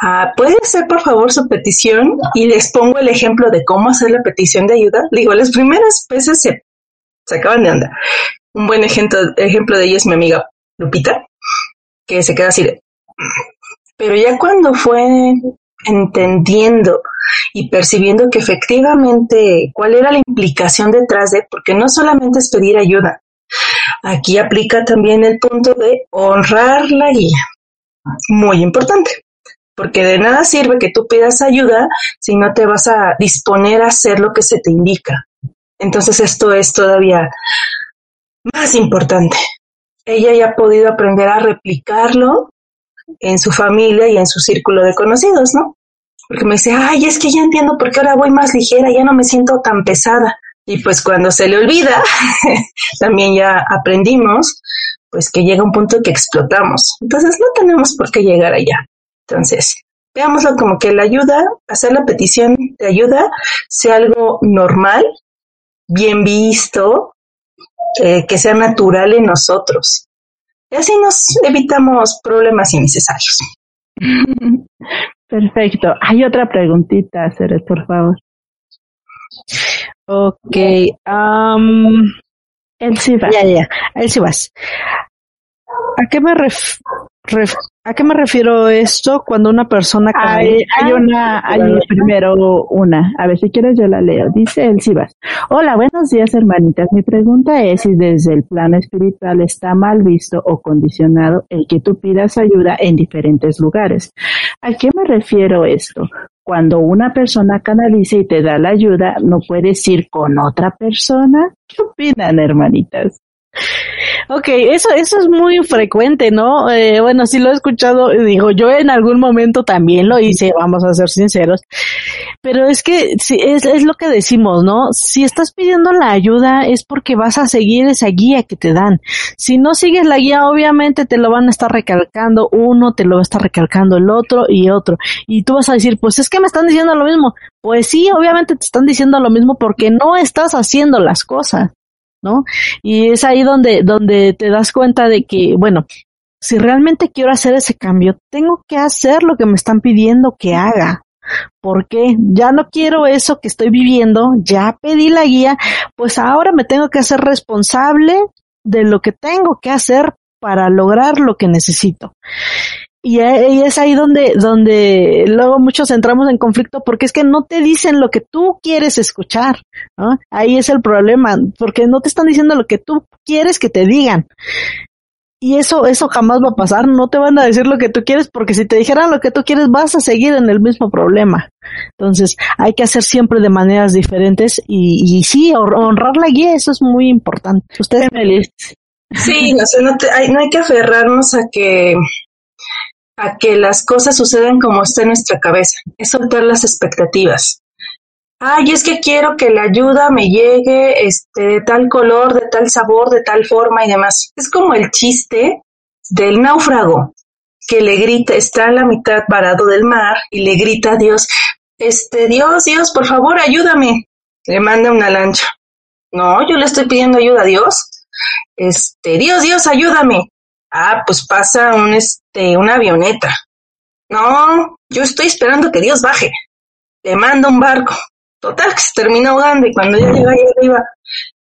Ah, ¿puede hacer por favor su petición? Y les pongo el ejemplo de cómo hacer la petición de ayuda. Digo, las primeras veces se, se acaban de andar. Un buen ejemplo, ejemplo de ello es mi amiga Lupita, que se queda así de... Pero ya cuando fue entendiendo y percibiendo que efectivamente cuál era la implicación detrás de, porque no solamente es pedir ayuda, aquí aplica también el punto de honrar la guía, muy importante, porque de nada sirve que tú pidas ayuda si no te vas a disponer a hacer lo que se te indica. Entonces esto es todavía más importante ella ya ha podido aprender a replicarlo en su familia y en su círculo de conocidos, ¿no? Porque me dice, ay, es que ya entiendo por qué ahora voy más ligera, ya no me siento tan pesada. Y pues cuando se le olvida, también ya aprendimos, pues que llega un punto que explotamos. Entonces no tenemos por qué llegar allá. Entonces, veámoslo como que la ayuda, hacer la petición de ayuda sea algo normal, bien visto, eh, que sea natural en nosotros. Y así nos evitamos problemas innecesarios. Perfecto. Hay otra preguntita, Ceres, por favor. Ok. Um, el sí Ya, ya, el sí vas. ¿A qué me ref, ¿A qué me refiero esto cuando una persona hay, hay una, hay primero una, a ver si quieres yo la leo. Dice el Sibas. Hola, buenos días hermanitas. Mi pregunta es si desde el plano espiritual está mal visto o condicionado el que tú pidas ayuda en diferentes lugares. ¿A qué me refiero esto? Cuando una persona canaliza y te da la ayuda, ¿no puedes ir con otra persona? ¿Qué opinan, hermanitas? Ok, eso, eso es muy frecuente, ¿no? Eh, bueno, sí lo he escuchado, digo, yo en algún momento también lo hice, vamos a ser sinceros, pero es que sí, es, es lo que decimos, ¿no? Si estás pidiendo la ayuda es porque vas a seguir esa guía que te dan. Si no sigues la guía, obviamente te lo van a estar recalcando uno, te lo va a estar recalcando el otro y otro. Y tú vas a decir, pues es que me están diciendo lo mismo. Pues sí, obviamente te están diciendo lo mismo porque no estás haciendo las cosas. ¿No? Y es ahí donde, donde te das cuenta de que, bueno, si realmente quiero hacer ese cambio, tengo que hacer lo que me están pidiendo que haga. Porque ya no quiero eso que estoy viviendo, ya pedí la guía, pues ahora me tengo que hacer responsable de lo que tengo que hacer para lograr lo que necesito. Y, es ahí donde, donde luego muchos entramos en conflicto porque es que no te dicen lo que tú quieres escuchar, ¿no? Ahí es el problema, porque no te están diciendo lo que tú quieres que te digan. Y eso, eso jamás va a pasar, no te van a decir lo que tú quieres, porque si te dijeran lo que tú quieres, vas a seguir en el mismo problema. Entonces, hay que hacer siempre de maneras diferentes y, y sí, honrar la guía, eso es muy importante. Ustedes, Sí, no, no, hay, no hay que aferrarnos a que a que las cosas sucedan como está en nuestra cabeza, es soltar las expectativas. Ay, es que quiero que la ayuda me llegue este, de tal color, de tal sabor, de tal forma y demás. Es como el chiste del náufrago que le grita, está en la mitad parado del mar y le grita a Dios, este, Dios, Dios, por favor, ayúdame. Le manda una lancha. No, yo le estoy pidiendo ayuda a Dios. Este, Dios, Dios, ayúdame. Ah, pues pasa un, este, una avioneta. No, yo estoy esperando que Dios baje. Le manda un barco. Total, que se termina ahogando y cuando ya llega ahí arriba,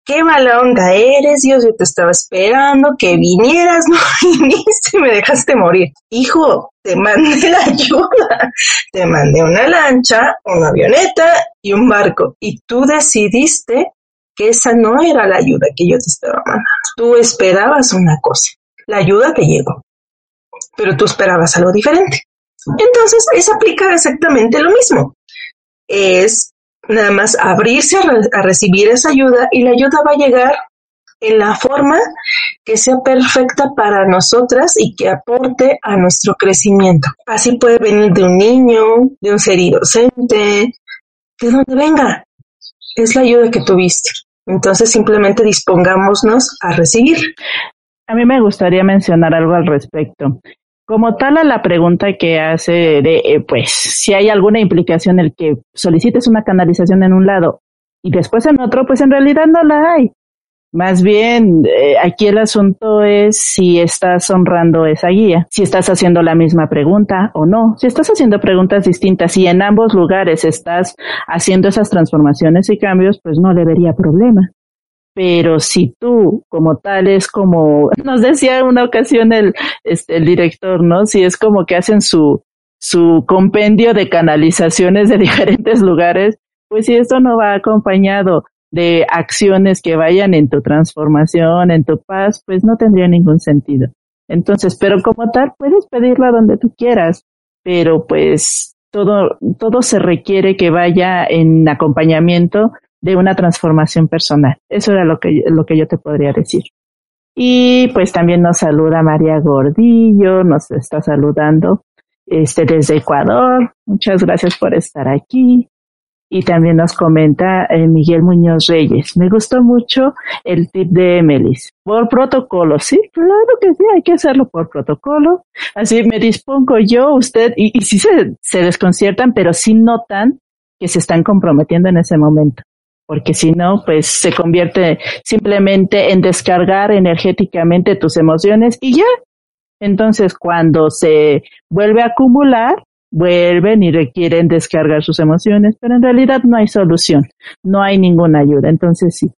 qué mala onda eres, Dios, yo te estaba esperando que vinieras, no viniste y me dejaste morir. Hijo, te mandé la ayuda, te mandé una lancha, una avioneta y un barco y tú decidiste que esa no era la ayuda que yo te estaba mandando. Tú esperabas una cosa la ayuda te llegó, pero tú esperabas algo diferente. Entonces, es aplicar exactamente lo mismo. Es nada más abrirse a, recibir esa ayuda y la ayuda va a llegar en la forma que sea perfecta para nosotras y que aporte a nuestro crecimiento. Así puede venir de un niño, de un ser inocente, de donde venga. Es la ayuda que tuviste. Entonces simplemente dispongámonos a recibir. A mí me gustaría mencionar algo al respecto. Como tal a la pregunta que hace de, eh, pues, si hay alguna implicación en el que solicites una canalización en un lado y después en otro, pues en realidad no la hay. Más bien, eh, aquí el asunto es si estás honrando esa guía, si estás haciendo la misma pregunta o no, si estás haciendo preguntas distintas y en ambos lugares estás haciendo esas transformaciones y cambios, pues no debería problema. Pero si tú, como tal, es como, nos decía en una ocasión el, este, el director, ¿no? Si es como que hacen su, su compendio de canalizaciones de diferentes lugares, pues si esto no va acompañado de acciones que vayan en tu transformación, en tu paz, pues no tendría ningún sentido. Entonces, pero como tal, puedes pedirla donde tú quieras, pero pues todo, todo se requiere que vaya en acompañamiento de una transformación personal. Eso era lo que, lo que yo te podría decir. Y pues también nos saluda María Gordillo, nos está saludando este desde Ecuador. Muchas gracias por estar aquí. Y también nos comenta eh, Miguel Muñoz Reyes. Me gustó mucho el tip de Emelis. Por protocolo, sí, claro que sí, hay que hacerlo por protocolo. Así me dispongo yo, usted, y, y sí se, se desconciertan, pero sí notan que se están comprometiendo en ese momento porque si no, pues se convierte simplemente en descargar energéticamente tus emociones y ya. Entonces, cuando se vuelve a acumular, vuelven y requieren descargar sus emociones, pero en realidad no hay solución, no hay ninguna ayuda. Entonces, sí,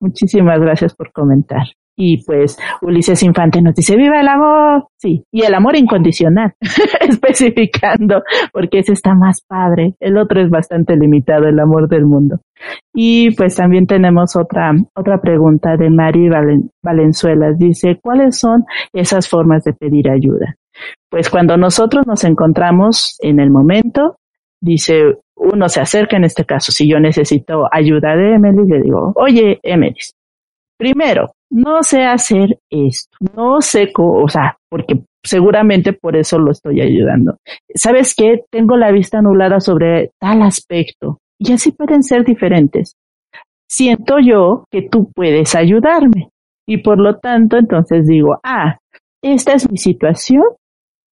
muchísimas gracias por comentar. Y pues Ulises Infante nos dice, viva el amor. Sí, y el amor incondicional, especificando, porque ese está más padre. El otro es bastante limitado, el amor del mundo. Y pues también tenemos otra, otra pregunta de Mari Valenzuela. Dice, ¿cuáles son esas formas de pedir ayuda? Pues cuando nosotros nos encontramos en el momento, dice, uno se acerca en este caso, si yo necesito ayuda de Emily, le digo, oye, Emily, primero, no sé hacer esto, no sé, o sea, porque seguramente por eso lo estoy ayudando. ¿Sabes qué? Tengo la vista anulada sobre tal aspecto y así pueden ser diferentes. Siento yo que tú puedes ayudarme y por lo tanto entonces digo, ah, esta es mi situación,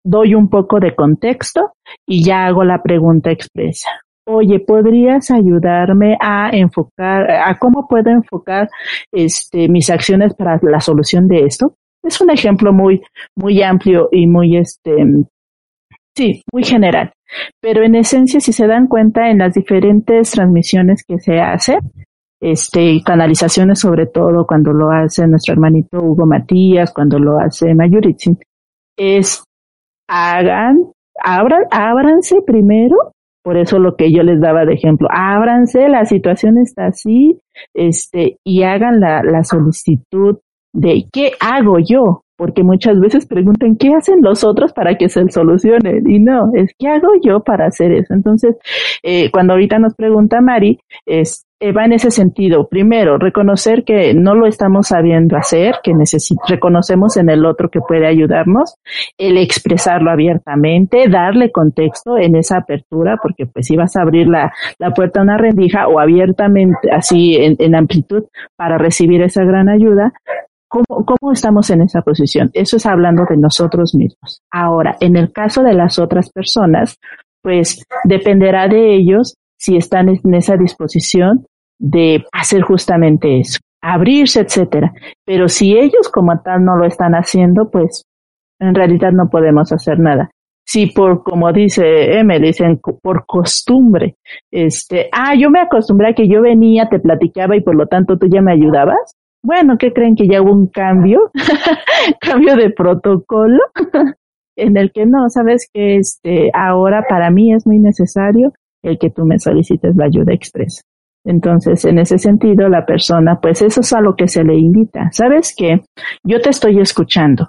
doy un poco de contexto y ya hago la pregunta expresa oye, ¿podrías ayudarme a enfocar, a cómo puedo enfocar este, mis acciones para la solución de esto? Es un ejemplo muy, muy amplio y muy, este, sí, muy general. Pero en esencia, si se dan cuenta en las diferentes transmisiones que se hacen, este, canalizaciones sobre todo cuando lo hace nuestro hermanito Hugo Matías, cuando lo hace Mayuritzin, es hagan, abran, ábranse primero por eso lo que yo les daba de ejemplo, ábranse, la situación está así, este, y hagan la, la solicitud de qué hago yo, porque muchas veces preguntan qué hacen los otros para que se solucione y no, es qué hago yo para hacer eso. Entonces, eh, cuando ahorita nos pregunta Mari, es, va en ese sentido. Primero, reconocer que no lo estamos sabiendo hacer, que reconocemos en el otro que puede ayudarnos, el expresarlo abiertamente, darle contexto en esa apertura, porque pues si vas a abrir la, la puerta a una rendija o abiertamente, así en, en amplitud, para recibir esa gran ayuda, ¿Cómo, ¿Cómo, estamos en esa posición? Eso es hablando de nosotros mismos. Ahora, en el caso de las otras personas, pues dependerá de ellos si están en esa disposición de hacer justamente eso, abrirse, etcétera. Pero si ellos como tal no lo están haciendo, pues en realidad no podemos hacer nada. Si por, como dice Emily, dicen por costumbre, este, ah, yo me acostumbré a que yo venía, te platicaba y por lo tanto tú ya me ayudabas. Bueno, ¿qué creen que ya hubo un cambio? cambio de protocolo en el que no, sabes que este, ahora para mí es muy necesario el que tú me solicites la ayuda expresa. Entonces, en ese sentido, la persona, pues eso es a lo que se le invita. ¿Sabes qué? Yo te estoy escuchando,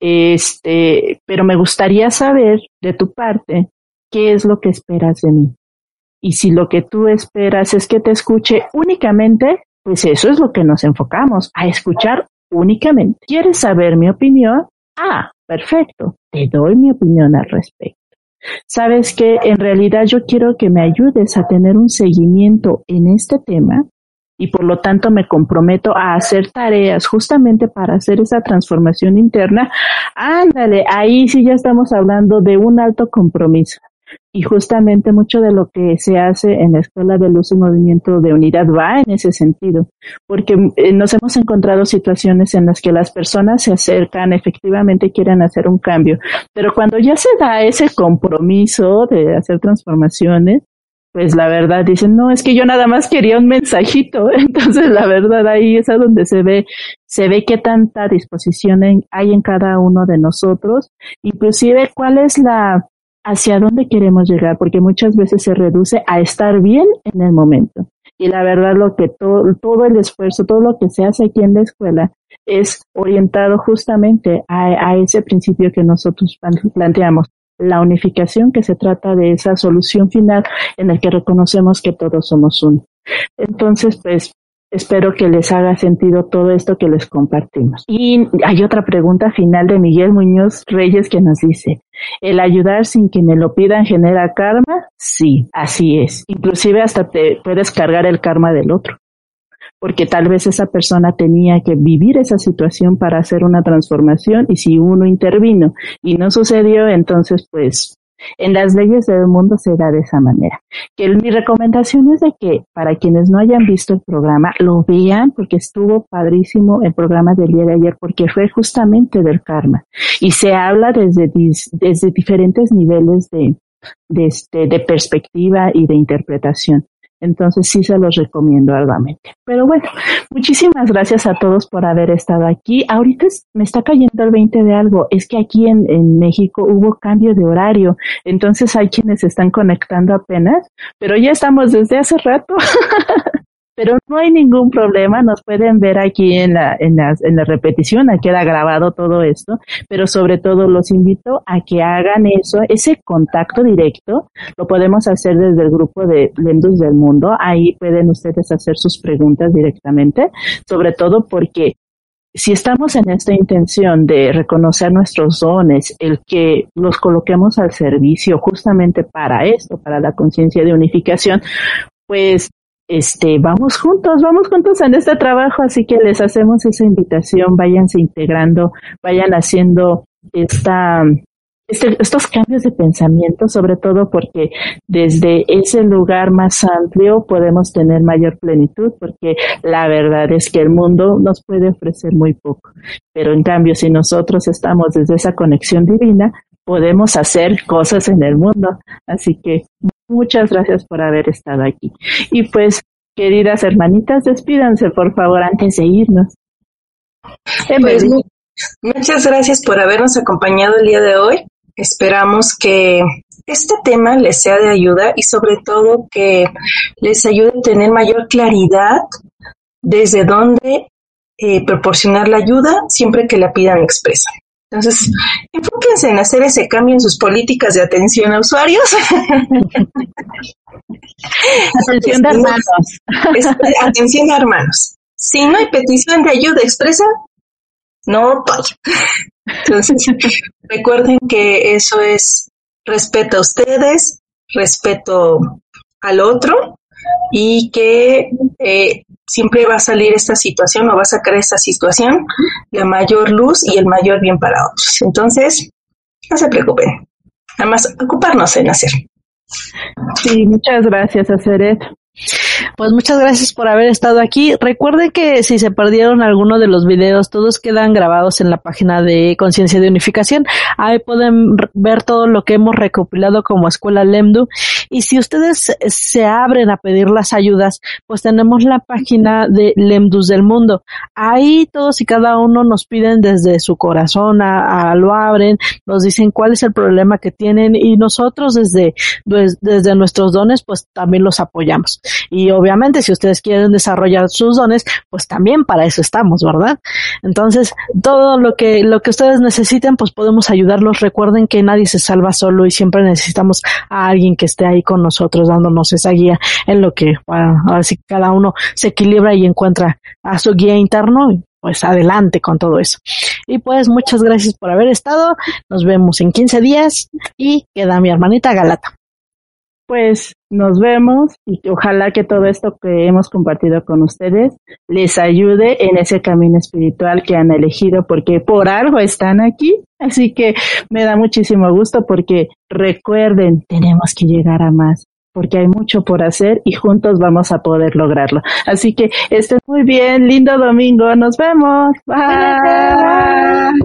este, pero me gustaría saber de tu parte qué es lo que esperas de mí. Y si lo que tú esperas es que te escuche únicamente, pues eso es lo que nos enfocamos, a escuchar únicamente. ¿Quieres saber mi opinión? Ah, perfecto, te doy mi opinión al respecto. Sabes que en realidad yo quiero que me ayudes a tener un seguimiento en este tema y por lo tanto me comprometo a hacer tareas justamente para hacer esa transformación interna. Ándale, ahí sí ya estamos hablando de un alto compromiso. Y justamente mucho de lo que se hace en la Escuela de Luz y Movimiento de Unidad va en ese sentido, porque eh, nos hemos encontrado situaciones en las que las personas se acercan, efectivamente quieren hacer un cambio, pero cuando ya se da ese compromiso de hacer transformaciones, pues la verdad dicen, no, es que yo nada más quería un mensajito. Entonces la verdad ahí es a donde se ve, se ve qué tanta disposición hay en cada uno de nosotros, inclusive cuál es la, hacia dónde queremos llegar, porque muchas veces se reduce a estar bien en el momento. Y la verdad lo que todo, todo el esfuerzo, todo lo que se hace aquí en la escuela es orientado justamente a, a ese principio que nosotros planteamos, la unificación que se trata de esa solución final en el que reconocemos que todos somos uno. Entonces, pues Espero que les haga sentido todo esto que les compartimos. Y hay otra pregunta final de Miguel Muñoz Reyes que nos dice, ¿el ayudar sin que me lo pidan genera karma? Sí, así es. Inclusive hasta te puedes cargar el karma del otro. Porque tal vez esa persona tenía que vivir esa situación para hacer una transformación y si uno intervino y no sucedió, entonces pues en las leyes del mundo se da de esa manera. Que mi recomendación es de que para quienes no hayan visto el programa, lo vean porque estuvo padrísimo el programa del día de ayer porque fue justamente del karma. Y se habla desde, desde diferentes niveles de, de, este, de perspectiva y de interpretación. Entonces sí se los recomiendo arduamente. Pero bueno, muchísimas gracias a todos por haber estado aquí. Ahorita me está cayendo el 20 de algo. Es que aquí en, en México hubo cambio de horario. Entonces hay quienes están conectando apenas, pero ya estamos desde hace rato. Pero no hay ningún problema, nos pueden ver aquí en la, en la, en la repetición, aquí queda grabado todo esto, pero sobre todo los invito a que hagan eso, ese contacto directo, lo podemos hacer desde el grupo de Lendus del Mundo, ahí pueden ustedes hacer sus preguntas directamente, sobre todo porque si estamos en esta intención de reconocer nuestros dones, el que los coloquemos al servicio justamente para esto, para la conciencia de unificación, pues este, vamos juntos, vamos juntos en este trabajo, así que les hacemos esa invitación, váyanse integrando, vayan haciendo esta, este, estos cambios de pensamiento, sobre todo porque desde ese lugar más amplio podemos tener mayor plenitud, porque la verdad es que el mundo nos puede ofrecer muy poco, pero en cambio si nosotros estamos desde esa conexión divina, podemos hacer cosas en el mundo. Así que muchas gracias por haber estado aquí. Y pues, queridas hermanitas, despídanse por favor antes de irnos. Pues, muchas gracias por habernos acompañado el día de hoy. Esperamos que este tema les sea de ayuda y sobre todo que les ayude a tener mayor claridad desde dónde eh, proporcionar la ayuda siempre que la pidan expresa. Entonces, enfóquense en hacer ese cambio en sus políticas de atención a usuarios. atención de hermanos. atención a hermanos. Si no hay petición de ayuda expresa, no Entonces, recuerden que eso es respeto a ustedes, respeto al otro y que eh, siempre va a salir esta situación o va a sacar esta situación la mayor luz y el mayor bien para otros. Entonces, no se preocupen, nada más ocuparnos en hacer. Sí, muchas gracias, Aceret. Pues muchas gracias por haber estado aquí. Recuerden que si se perdieron alguno de los videos, todos quedan grabados en la página de Conciencia de Unificación. Ahí pueden ver todo lo que hemos recopilado como Escuela Lemdu. Y si ustedes se abren a pedir las ayudas, pues tenemos la página de Lemdus del Mundo. Ahí todos y cada uno nos piden desde su corazón, lo abren, nos dicen cuál es el problema que tienen y nosotros desde, desde nuestros dones, pues también los apoyamos. Y obviamente si ustedes quieren desarrollar sus dones, pues también para eso estamos, ¿verdad? Entonces, todo lo que, lo que ustedes necesiten, pues podemos ayudarlos. Recuerden que nadie se salva solo y siempre necesitamos a alguien que esté ahí con nosotros dándonos esa guía en lo que, bueno, a si cada uno se equilibra y encuentra a su guía interno pues adelante con todo eso. Y pues muchas gracias por haber estado. Nos vemos en 15 días y queda mi hermanita Galata pues nos vemos y ojalá que todo esto que hemos compartido con ustedes les ayude en ese camino espiritual que han elegido porque por algo están aquí. Así que me da muchísimo gusto porque recuerden, tenemos que llegar a más porque hay mucho por hacer y juntos vamos a poder lograrlo. Así que estén muy bien, lindo domingo, nos vemos. Bye.